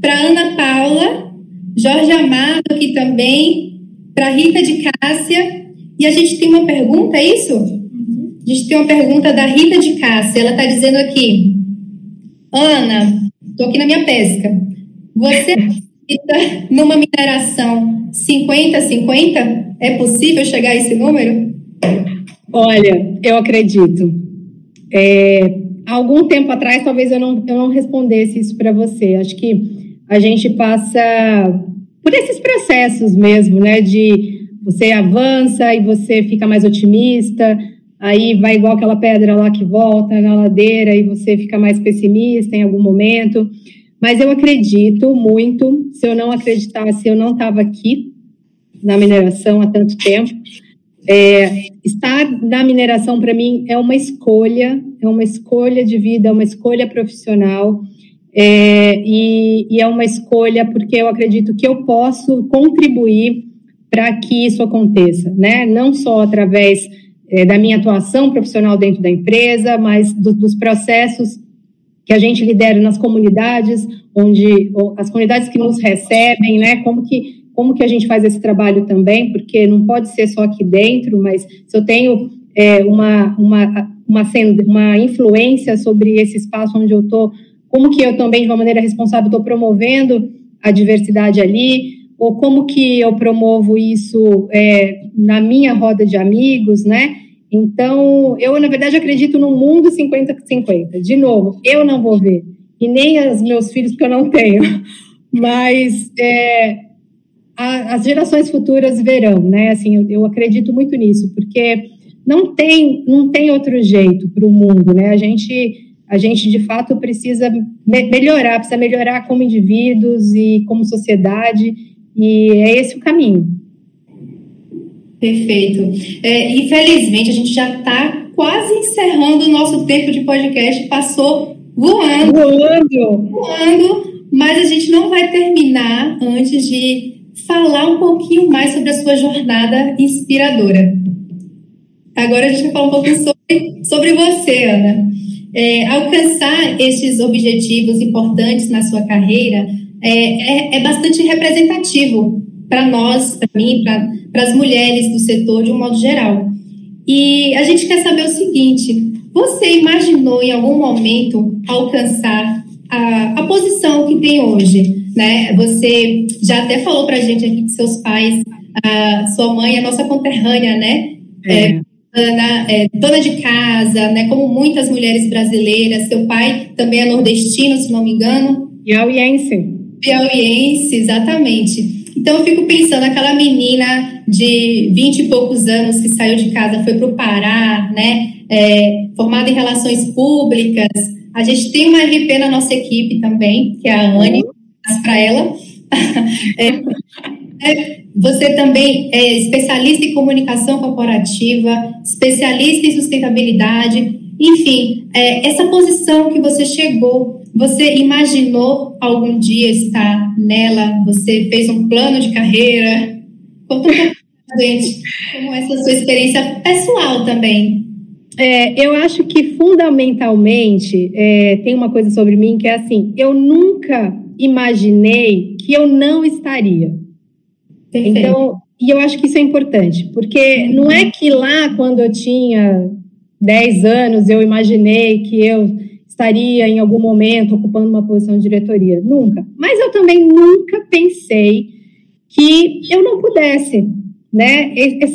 B: para Ana Paula, Jorge Amado aqui também, para Rita de Cássia. E a gente tem uma pergunta, é isso? A gente tem uma pergunta da Rita de Cássia. Ela está dizendo aqui: Ana, estou aqui na minha pesca. Você acredita numa mineração 50-50? É possível chegar a esse número?
C: Olha, eu acredito. É, algum tempo atrás, talvez eu não, eu não respondesse isso para você. Acho que a gente passa por esses processos mesmo, né? De você avança e você fica mais otimista, aí vai igual aquela pedra lá que volta na ladeira e você fica mais pessimista em algum momento. Mas eu acredito muito. Se eu não acreditasse, eu não estava aqui na mineração há tanto tempo. É, estar na mineração para mim é uma escolha, é uma escolha de vida, é uma escolha profissional. É, e, e é uma escolha porque eu acredito que eu posso contribuir para que isso aconteça, né? Não só através é, da minha atuação profissional dentro da empresa, mas do, dos processos que a gente lidera nas comunidades, onde as comunidades que nos recebem, né? Como que como que a gente faz esse trabalho também? Porque não pode ser só aqui dentro, mas se eu tenho é, uma, uma, uma, uma influência sobre esse espaço onde eu estou, como que eu também, de uma maneira responsável, estou promovendo a diversidade ali, ou como que eu promovo isso é, na minha roda de amigos, né? Então, eu, na verdade, acredito num mundo 50-50. De novo, eu não vou ver, e nem os meus filhos, porque eu não tenho, mas é, a, as gerações futuras verão, né? Assim, eu, eu, acredito muito nisso, porque não tem, não tem outro jeito para o mundo, né? A gente, a gente, de fato, precisa me melhorar, precisa melhorar como indivíduos e como sociedade, e é esse o caminho.
B: Perfeito. É, infelizmente, a gente já está quase encerrando o nosso tempo de podcast. Passou voando.
C: Voando.
B: Voando. Mas a gente não vai terminar antes de falar um pouquinho mais sobre a sua jornada inspiradora. Agora a gente vai falar um pouquinho sobre, sobre você, Ana. É, alcançar estes objetivos importantes na sua carreira é, é, é bastante representativo para nós, para mim, para as mulheres do setor de um modo geral. E a gente quer saber o seguinte: você imaginou em algum momento alcançar a, a posição que tem hoje? Né? Você já até falou para a gente aqui que seus pais, a sua mãe é nossa conterrânea, né? É. é Ana, é, dona de casa, né? Como muitas mulheres brasileiras. Seu pai também é nordestino, se não me engano.
C: Piauiense.
B: Piauiense, exatamente. Então eu fico pensando, aquela menina de vinte e poucos anos que saiu de casa, foi para o Pará, né? É, formada em relações públicas. A gente tem uma RP na nossa equipe também, que é a Anne, para ela. é, é, você também é especialista em comunicação corporativa, especialista em sustentabilidade, enfim, é, essa posição que você chegou você imaginou algum dia estar nela? Você fez um plano de carreira? Conta um pouco pra gente como essa sua experiência pessoal também.
C: É, eu acho que fundamentalmente é, tem uma coisa sobre mim que é assim: eu nunca imaginei que eu não estaria. Perfeito. Então, e eu acho que isso é importante, porque não é que lá quando eu tinha 10 anos eu imaginei que eu estaria em algum momento ocupando uma posição de diretoria. Nunca. Mas eu também nunca pensei que eu não pudesse. Né?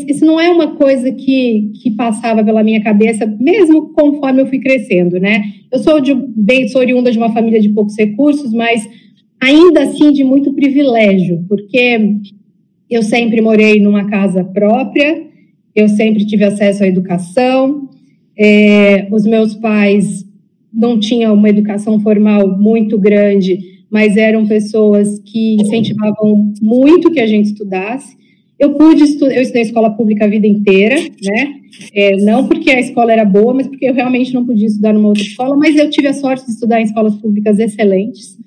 C: Isso não é uma coisa que, que passava pela minha cabeça, mesmo conforme eu fui crescendo, né? Eu sou de, bem, sou oriunda de uma família de poucos recursos, mas ainda assim de muito privilégio, porque eu sempre morei numa casa própria, eu sempre tive acesso à educação, é, os meus pais não tinha uma educação formal muito grande, mas eram pessoas que incentivavam muito que a gente estudasse. Eu pude estudar, eu estudei escola pública a vida inteira, né? É, não porque a escola era boa, mas porque eu realmente não podia estudar numa outra escola, mas eu tive a sorte de estudar em escolas públicas excelentes.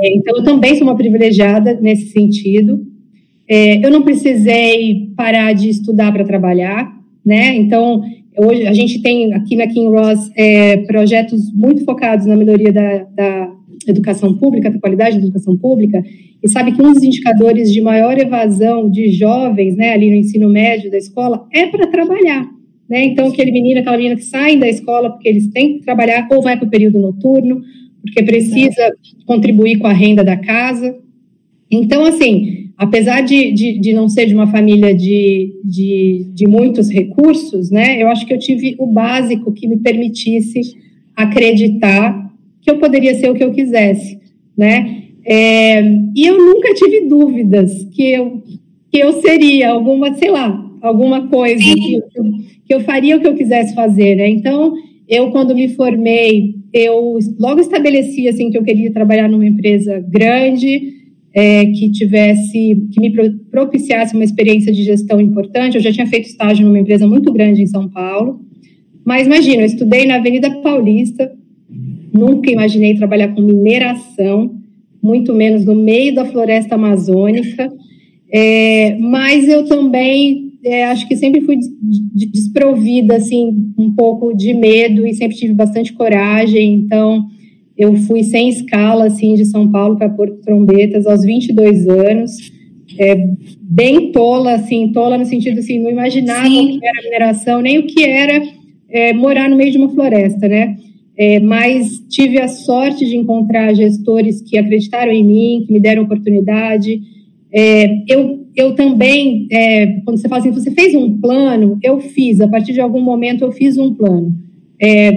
C: É, então, eu também sou uma privilegiada nesse sentido. É, eu não precisei parar de estudar para trabalhar, né? Então, hoje a gente tem aqui na King Ross é, projetos muito focados na melhoria da, da educação pública, da qualidade da educação pública, e sabe que um dos indicadores de maior evasão de jovens, né, ali no ensino médio da escola, é para trabalhar. Né? Então, aquele menino, aquela menina que saem da escola porque eles têm que trabalhar, ou vai para o período noturno, porque precisa contribuir com a renda da casa. Então, assim, apesar de, de, de não ser de uma família de, de, de muitos recursos, né, eu acho que eu tive o básico que me permitisse acreditar que eu poderia ser o que eu quisesse, né? É, e eu nunca tive dúvidas que eu, que eu seria alguma, sei lá, alguma coisa que, que eu faria o que eu quisesse fazer, né? Então, eu quando me formei, eu logo estabeleci assim que eu queria trabalhar numa empresa grande, é, que tivesse, que me propiciasse uma experiência de gestão importante. Eu já tinha feito estágio numa empresa muito grande em São Paulo, mas imagina, eu estudei na Avenida Paulista, nunca imaginei trabalhar com mineração, muito menos no meio da floresta amazônica. É, mas eu também é, acho que sempre fui desprovida assim um pouco de medo e sempre tive bastante coragem. Então eu fui sem escala assim de São Paulo para Porto Trombetas aos 22 anos. É, bem tola, assim, tola no sentido assim, não imaginava Sim. o que era mineração, nem o que era é, morar no meio de uma floresta, né? É, mas tive a sorte de encontrar gestores que acreditaram em mim, que me deram oportunidade. É, eu, eu também, é, quando você fala assim, você fez um plano, eu fiz, a partir de algum momento eu fiz um plano. É,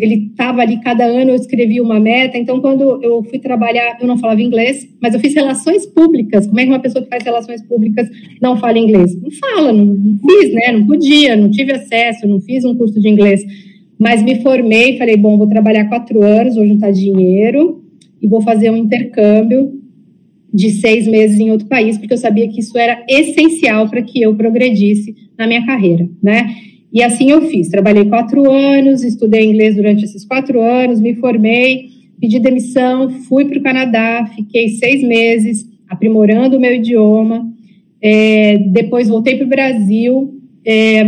C: ele estava ali, cada ano eu escrevi uma meta, então quando eu fui trabalhar, eu não falava inglês, mas eu fiz relações públicas. Como é que uma pessoa que faz relações públicas não fala inglês? Não fala, não, não fiz, né? Não podia, não tive acesso, não fiz um curso de inglês. Mas me formei, falei, bom, vou trabalhar quatro anos, vou juntar dinheiro e vou fazer um intercâmbio de seis meses em outro país, porque eu sabia que isso era essencial para que eu progredisse na minha carreira, né? E assim eu fiz. Trabalhei quatro anos, estudei inglês durante esses quatro anos, me formei, pedi demissão, fui para o Canadá, fiquei seis meses aprimorando o meu idioma. É, depois voltei para o Brasil é,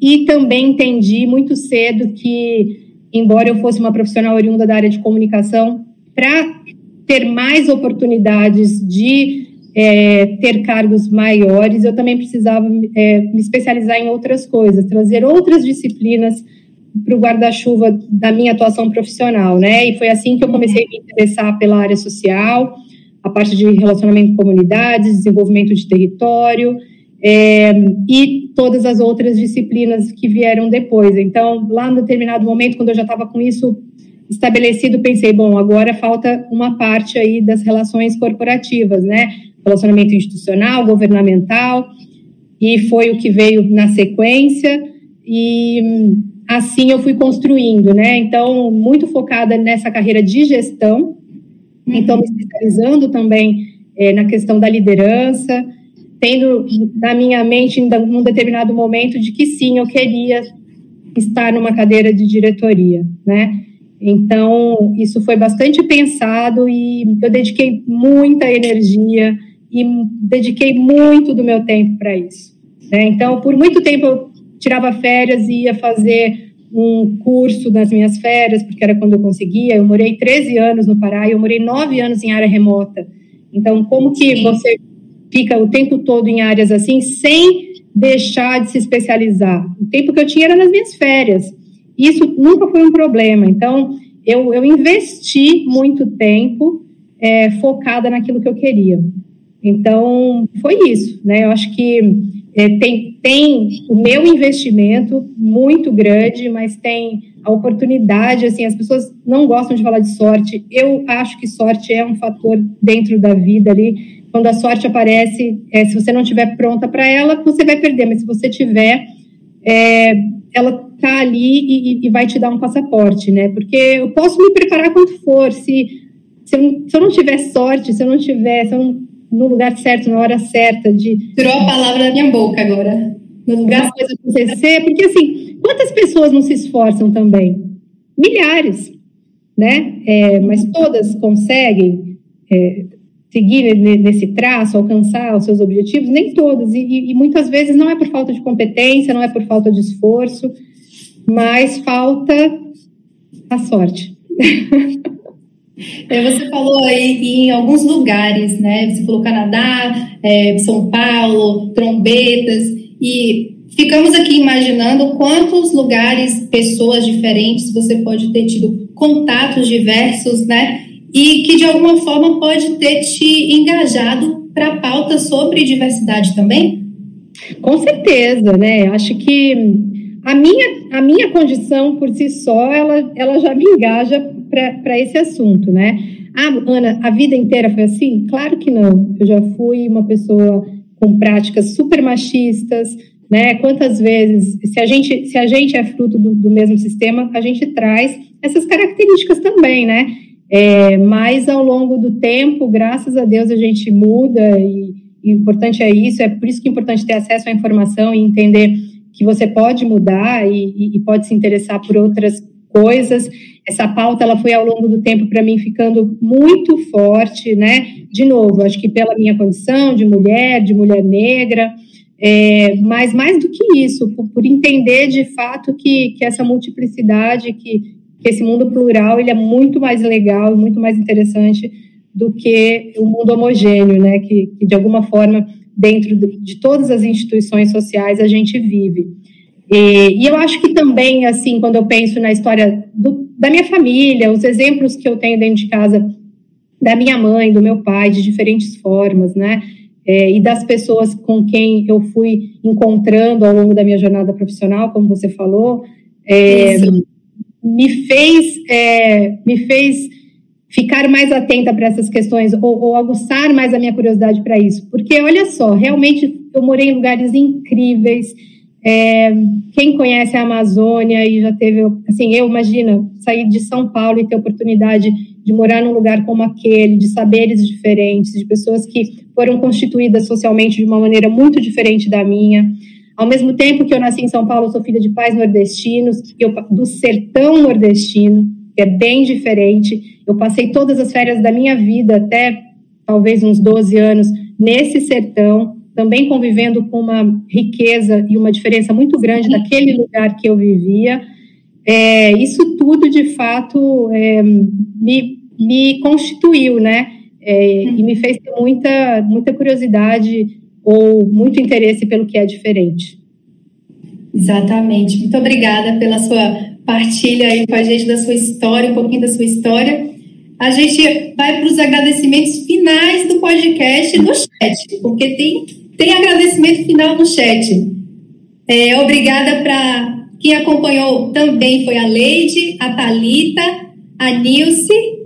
C: e também entendi muito cedo que, embora eu fosse uma profissional oriunda da área de comunicação, para ter mais oportunidades de é, ter cargos maiores, eu também precisava é, me especializar em outras coisas, trazer outras disciplinas para o guarda-chuva da minha atuação profissional, né? E foi assim que eu comecei a me interessar pela área social, a parte de relacionamento com comunidades, desenvolvimento de território, é, e todas as outras disciplinas que vieram depois. Então, lá no determinado momento, quando eu já estava com isso estabelecido, pensei, bom, agora falta uma parte aí das relações corporativas, né? Relacionamento institucional, governamental, e foi o que veio na sequência, e assim eu fui construindo, né? Então, muito focada nessa carreira de gestão, então me especializando também é, na questão da liderança, tendo na minha mente, em um determinado momento, de que sim, eu queria estar numa cadeira de diretoria, né? Então, isso foi bastante pensado e eu dediquei muita energia e dediquei muito do meu tempo para isso. Né? Então, por muito tempo eu tirava férias e ia fazer um curso nas minhas férias, porque era quando eu conseguia. Eu morei 13 anos no Pará e eu morei 9 anos em área remota. Então, como que você fica o tempo todo em áreas assim, sem deixar de se especializar. O tempo que eu tinha era nas minhas férias. Isso nunca foi um problema. Então, eu, eu investi muito tempo é, focada naquilo que eu queria. Então, foi isso, né? Eu acho que é, tem, tem o meu investimento muito grande, mas tem a oportunidade, assim, as pessoas não gostam de falar de sorte. Eu acho que sorte é um fator dentro da vida ali quando a sorte aparece, é, se você não estiver pronta para ela, você vai perder, mas se você tiver, é, ela está ali e, e, vai te dar um passaporte, né? Porque eu posso me preparar quanto for, se, se, eu, se eu não tiver sorte, se eu não tiver, se eu não no lugar certo, na hora certa, de.
B: Tirou a palavra da minha boca agora.
C: No lugar certo acontecer, porque assim, quantas pessoas não se esforçam também? Milhares, né? É, mas todas conseguem é, seguir nesse traço, alcançar os seus objetivos? Nem todas, e, e muitas vezes não é por falta de competência, não é por falta de esforço, mas falta a sorte.
B: É, você falou aí em alguns lugares, né? Você falou Canadá, é, São Paulo, trombetas, e ficamos aqui imaginando quantos lugares, pessoas diferentes você pode ter tido contatos diversos, né? E que de alguma forma pode ter te engajado para a pauta sobre diversidade também?
C: Com certeza, né? Acho que a minha, a minha condição por si só, ela, ela já me engaja para esse assunto, né? Ah, Ana, a vida inteira foi assim? Claro que não. Eu já fui uma pessoa com práticas super machistas, né? Quantas vezes, se a gente, se a gente é fruto do, do mesmo sistema, a gente traz essas características também, né? É, mas ao longo do tempo, graças a Deus, a gente muda e, e, o importante é isso. É por isso que é importante ter acesso à informação e entender que você pode mudar e, e pode se interessar por outras coisas. Essa pauta ela foi ao longo do tempo para mim ficando muito forte, né? De novo, acho que pela minha condição de mulher, de mulher negra, é, mas mais do que isso, por, por entender de fato que, que essa multiplicidade, que, que esse mundo plural, ele é muito mais legal, muito mais interessante do que o mundo homogêneo, né? Que, que de alguma forma dentro de, de todas as instituições sociais a gente vive. E, e, eu acho que também, assim, quando eu penso na história do, da minha família, os exemplos que eu tenho dentro de casa da minha mãe, do meu pai, de diferentes formas, né? é, e das pessoas com quem eu fui encontrando ao longo da minha jornada profissional, como você falou, é, me fez é, me fez ficar mais atenta para essas questões ou, ou aguçar mais a minha curiosidade para isso, porque olha só, realmente eu morei em lugares incríveis. É, quem conhece a Amazônia e já teve, assim, eu imagina sair de São Paulo e ter oportunidade de morar num lugar como aquele, de saberes diferentes, de pessoas que foram constituídas socialmente de uma maneira muito diferente da minha. Ao mesmo tempo que eu nasci em São Paulo, sou filha de pais nordestinos, eu, do sertão nordestino, que é bem diferente. Eu passei todas as férias da minha vida, até talvez uns 12 anos, nesse sertão, também convivendo com uma riqueza e uma diferença muito grande daquele lugar que eu vivia. É, isso tudo, de fato, é, me me constituiu, né? É, e me fez ter muita, muita curiosidade ou muito interesse pelo que é diferente.
B: Exatamente. Muito obrigada pela sua partilha aí com a gente da sua história, um pouquinho da sua história. A gente vai para os agradecimentos finais do podcast no chat, porque tem, tem agradecimento final no chat. É, obrigada para quem acompanhou também foi a Leide, a Talita, a Nilce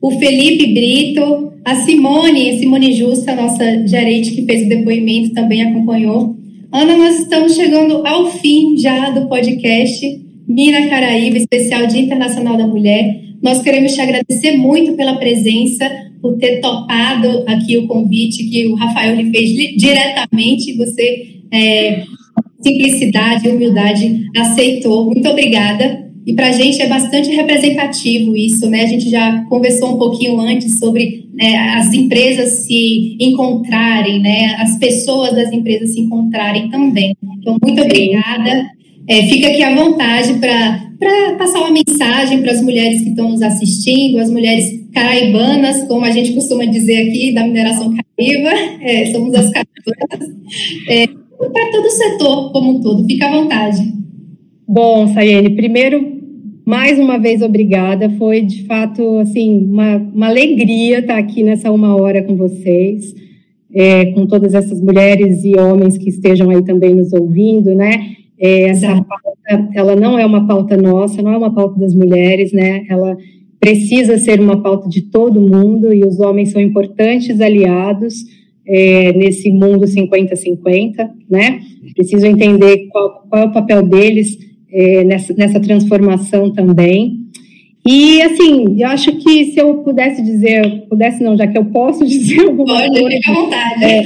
B: o Felipe Brito, a Simone, Simone Justa, nossa gerente que fez o depoimento, também acompanhou. Ana, nós estamos chegando ao fim já do podcast Mina Caraíba, especial Dia Internacional da Mulher. Nós queremos te agradecer muito pela presença, por ter topado aqui o convite que o Rafael lhe fez diretamente. Você, é, simplicidade e humildade, aceitou. Muito obrigada. E para a gente é bastante representativo isso, né? A gente já conversou um pouquinho antes sobre né, as empresas se encontrarem, né? As pessoas das empresas se encontrarem também. Então, muito obrigada. É, fica aqui à vontade para passar uma mensagem para as mulheres que estão nos assistindo, as mulheres caraibanas, como a gente costuma dizer aqui, da mineração caraíba, é, somos as caraibanas, é, para todo o setor como um todo. Fica à vontade.
C: Bom, Sayene, primeiro mais uma vez, obrigada. Foi, de fato, assim, uma, uma alegria estar aqui nessa uma hora com vocês, é, com todas essas mulheres e homens que estejam aí também nos ouvindo, né? É, essa pauta, ela não é uma pauta nossa, não é uma pauta das mulheres, né? Ela precisa ser uma pauta de todo mundo e os homens são importantes aliados é, nesse mundo 50-50, né? Preciso entender qual, qual é o papel deles é, nessa, nessa transformação também. E assim, eu acho que se eu pudesse dizer, pudesse não, já que eu posso dizer alguma
B: Pode, coisa. Fica à vontade.
C: É,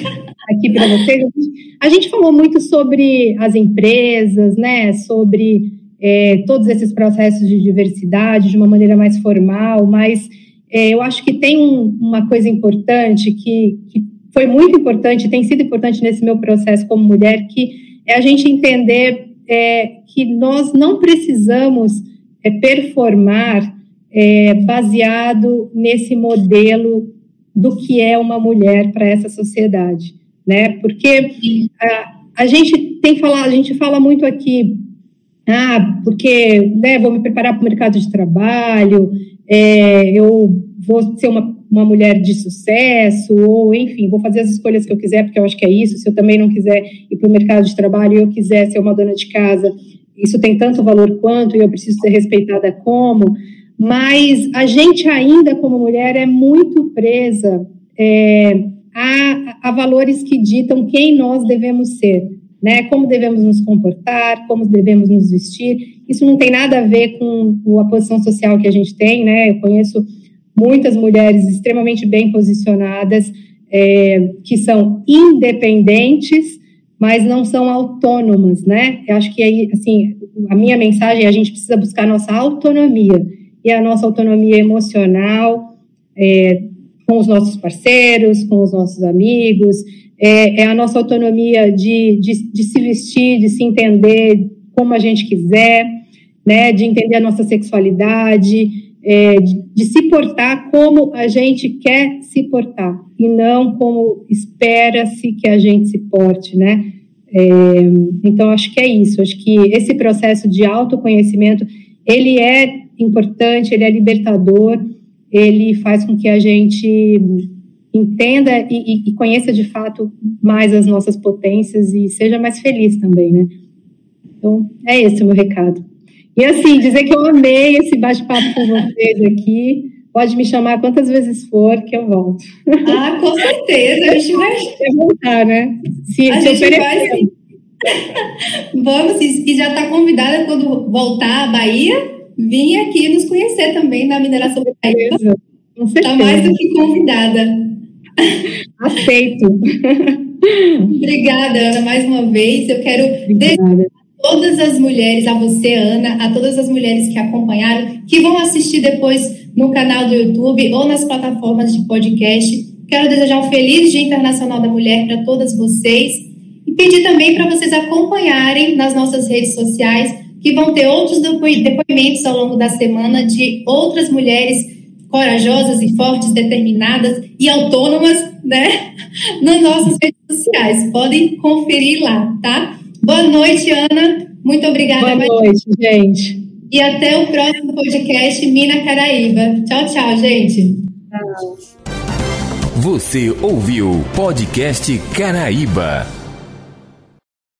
C: aqui para vocês. A gente falou muito sobre as empresas, né? Sobre é, todos esses processos de diversidade de uma maneira mais formal, mas é, eu acho que tem um, uma coisa importante que, que foi muito importante, tem sido importante nesse meu processo como mulher, que é a gente entender é, que nós não precisamos é, performar é, baseado nesse modelo do que é uma mulher para essa sociedade, né? Porque a, a gente tem falado, a gente fala muito aqui, ah, porque né, vou me preparar para o mercado de trabalho, é, eu vou ser uma, uma mulher de sucesso, ou enfim, vou fazer as escolhas que eu quiser, porque eu acho que é isso. Se eu também não quiser ir para o mercado de trabalho e eu quiser ser uma dona de casa, isso tem tanto valor quanto, e eu preciso ser respeitada como. Mas a gente ainda, como mulher, é muito presa é, a, a valores que ditam quem nós devemos ser. Né, como devemos nos comportar, como devemos nos vestir. Isso não tem nada a ver com a posição social que a gente tem, né? Eu conheço muitas mulheres extremamente bem posicionadas, é, que são independentes, mas não são autônomas, né? Eu acho que aí, assim, a minha mensagem é a gente precisa buscar a nossa autonomia, e a nossa autonomia emocional é, com os nossos parceiros, com os nossos amigos, é, é a nossa autonomia de, de, de se vestir, de se entender como a gente quiser, né, de entender a nossa sexualidade, é, de, de, se portar como a gente quer se portar e não como espera-se que a gente se porte, né? É, então acho que é isso. Acho que esse processo de autoconhecimento ele é importante, ele é libertador, ele faz com que a gente entenda e, e conheça de fato mais as nossas potências e seja mais feliz também, né? Então é esse o meu recado. E assim, dizer que eu amei esse bate-papo com vocês aqui. Pode me chamar quantas vezes for que eu volto.
B: Ah, com certeza. A gente vai.
C: voltar, né?
B: Se, a se gente vai sim. Vamos, e já está convidada quando voltar à Bahia, vir aqui nos conhecer também na mineração da Bahia. Está mais do que convidada.
C: Aceito.
B: Obrigada, Ana, mais uma vez. Eu quero Obrigada todas as mulheres, a você, Ana, a todas as mulheres que acompanharam, que vão assistir depois no canal do YouTube ou nas plataformas de podcast. Quero desejar um feliz Dia Internacional da Mulher para todas vocês e pedir também para vocês acompanharem nas nossas redes sociais, que vão ter outros depoimentos ao longo da semana de outras mulheres corajosas e fortes, determinadas e autônomas, né? Nas nossas redes sociais. Podem conferir lá, tá? Boa noite, Ana. Muito obrigada.
C: Boa noite, gente.
B: E até o próximo podcast Mina Caraíba. Tchau, tchau, gente.
A: Você ouviu o podcast Caraíba.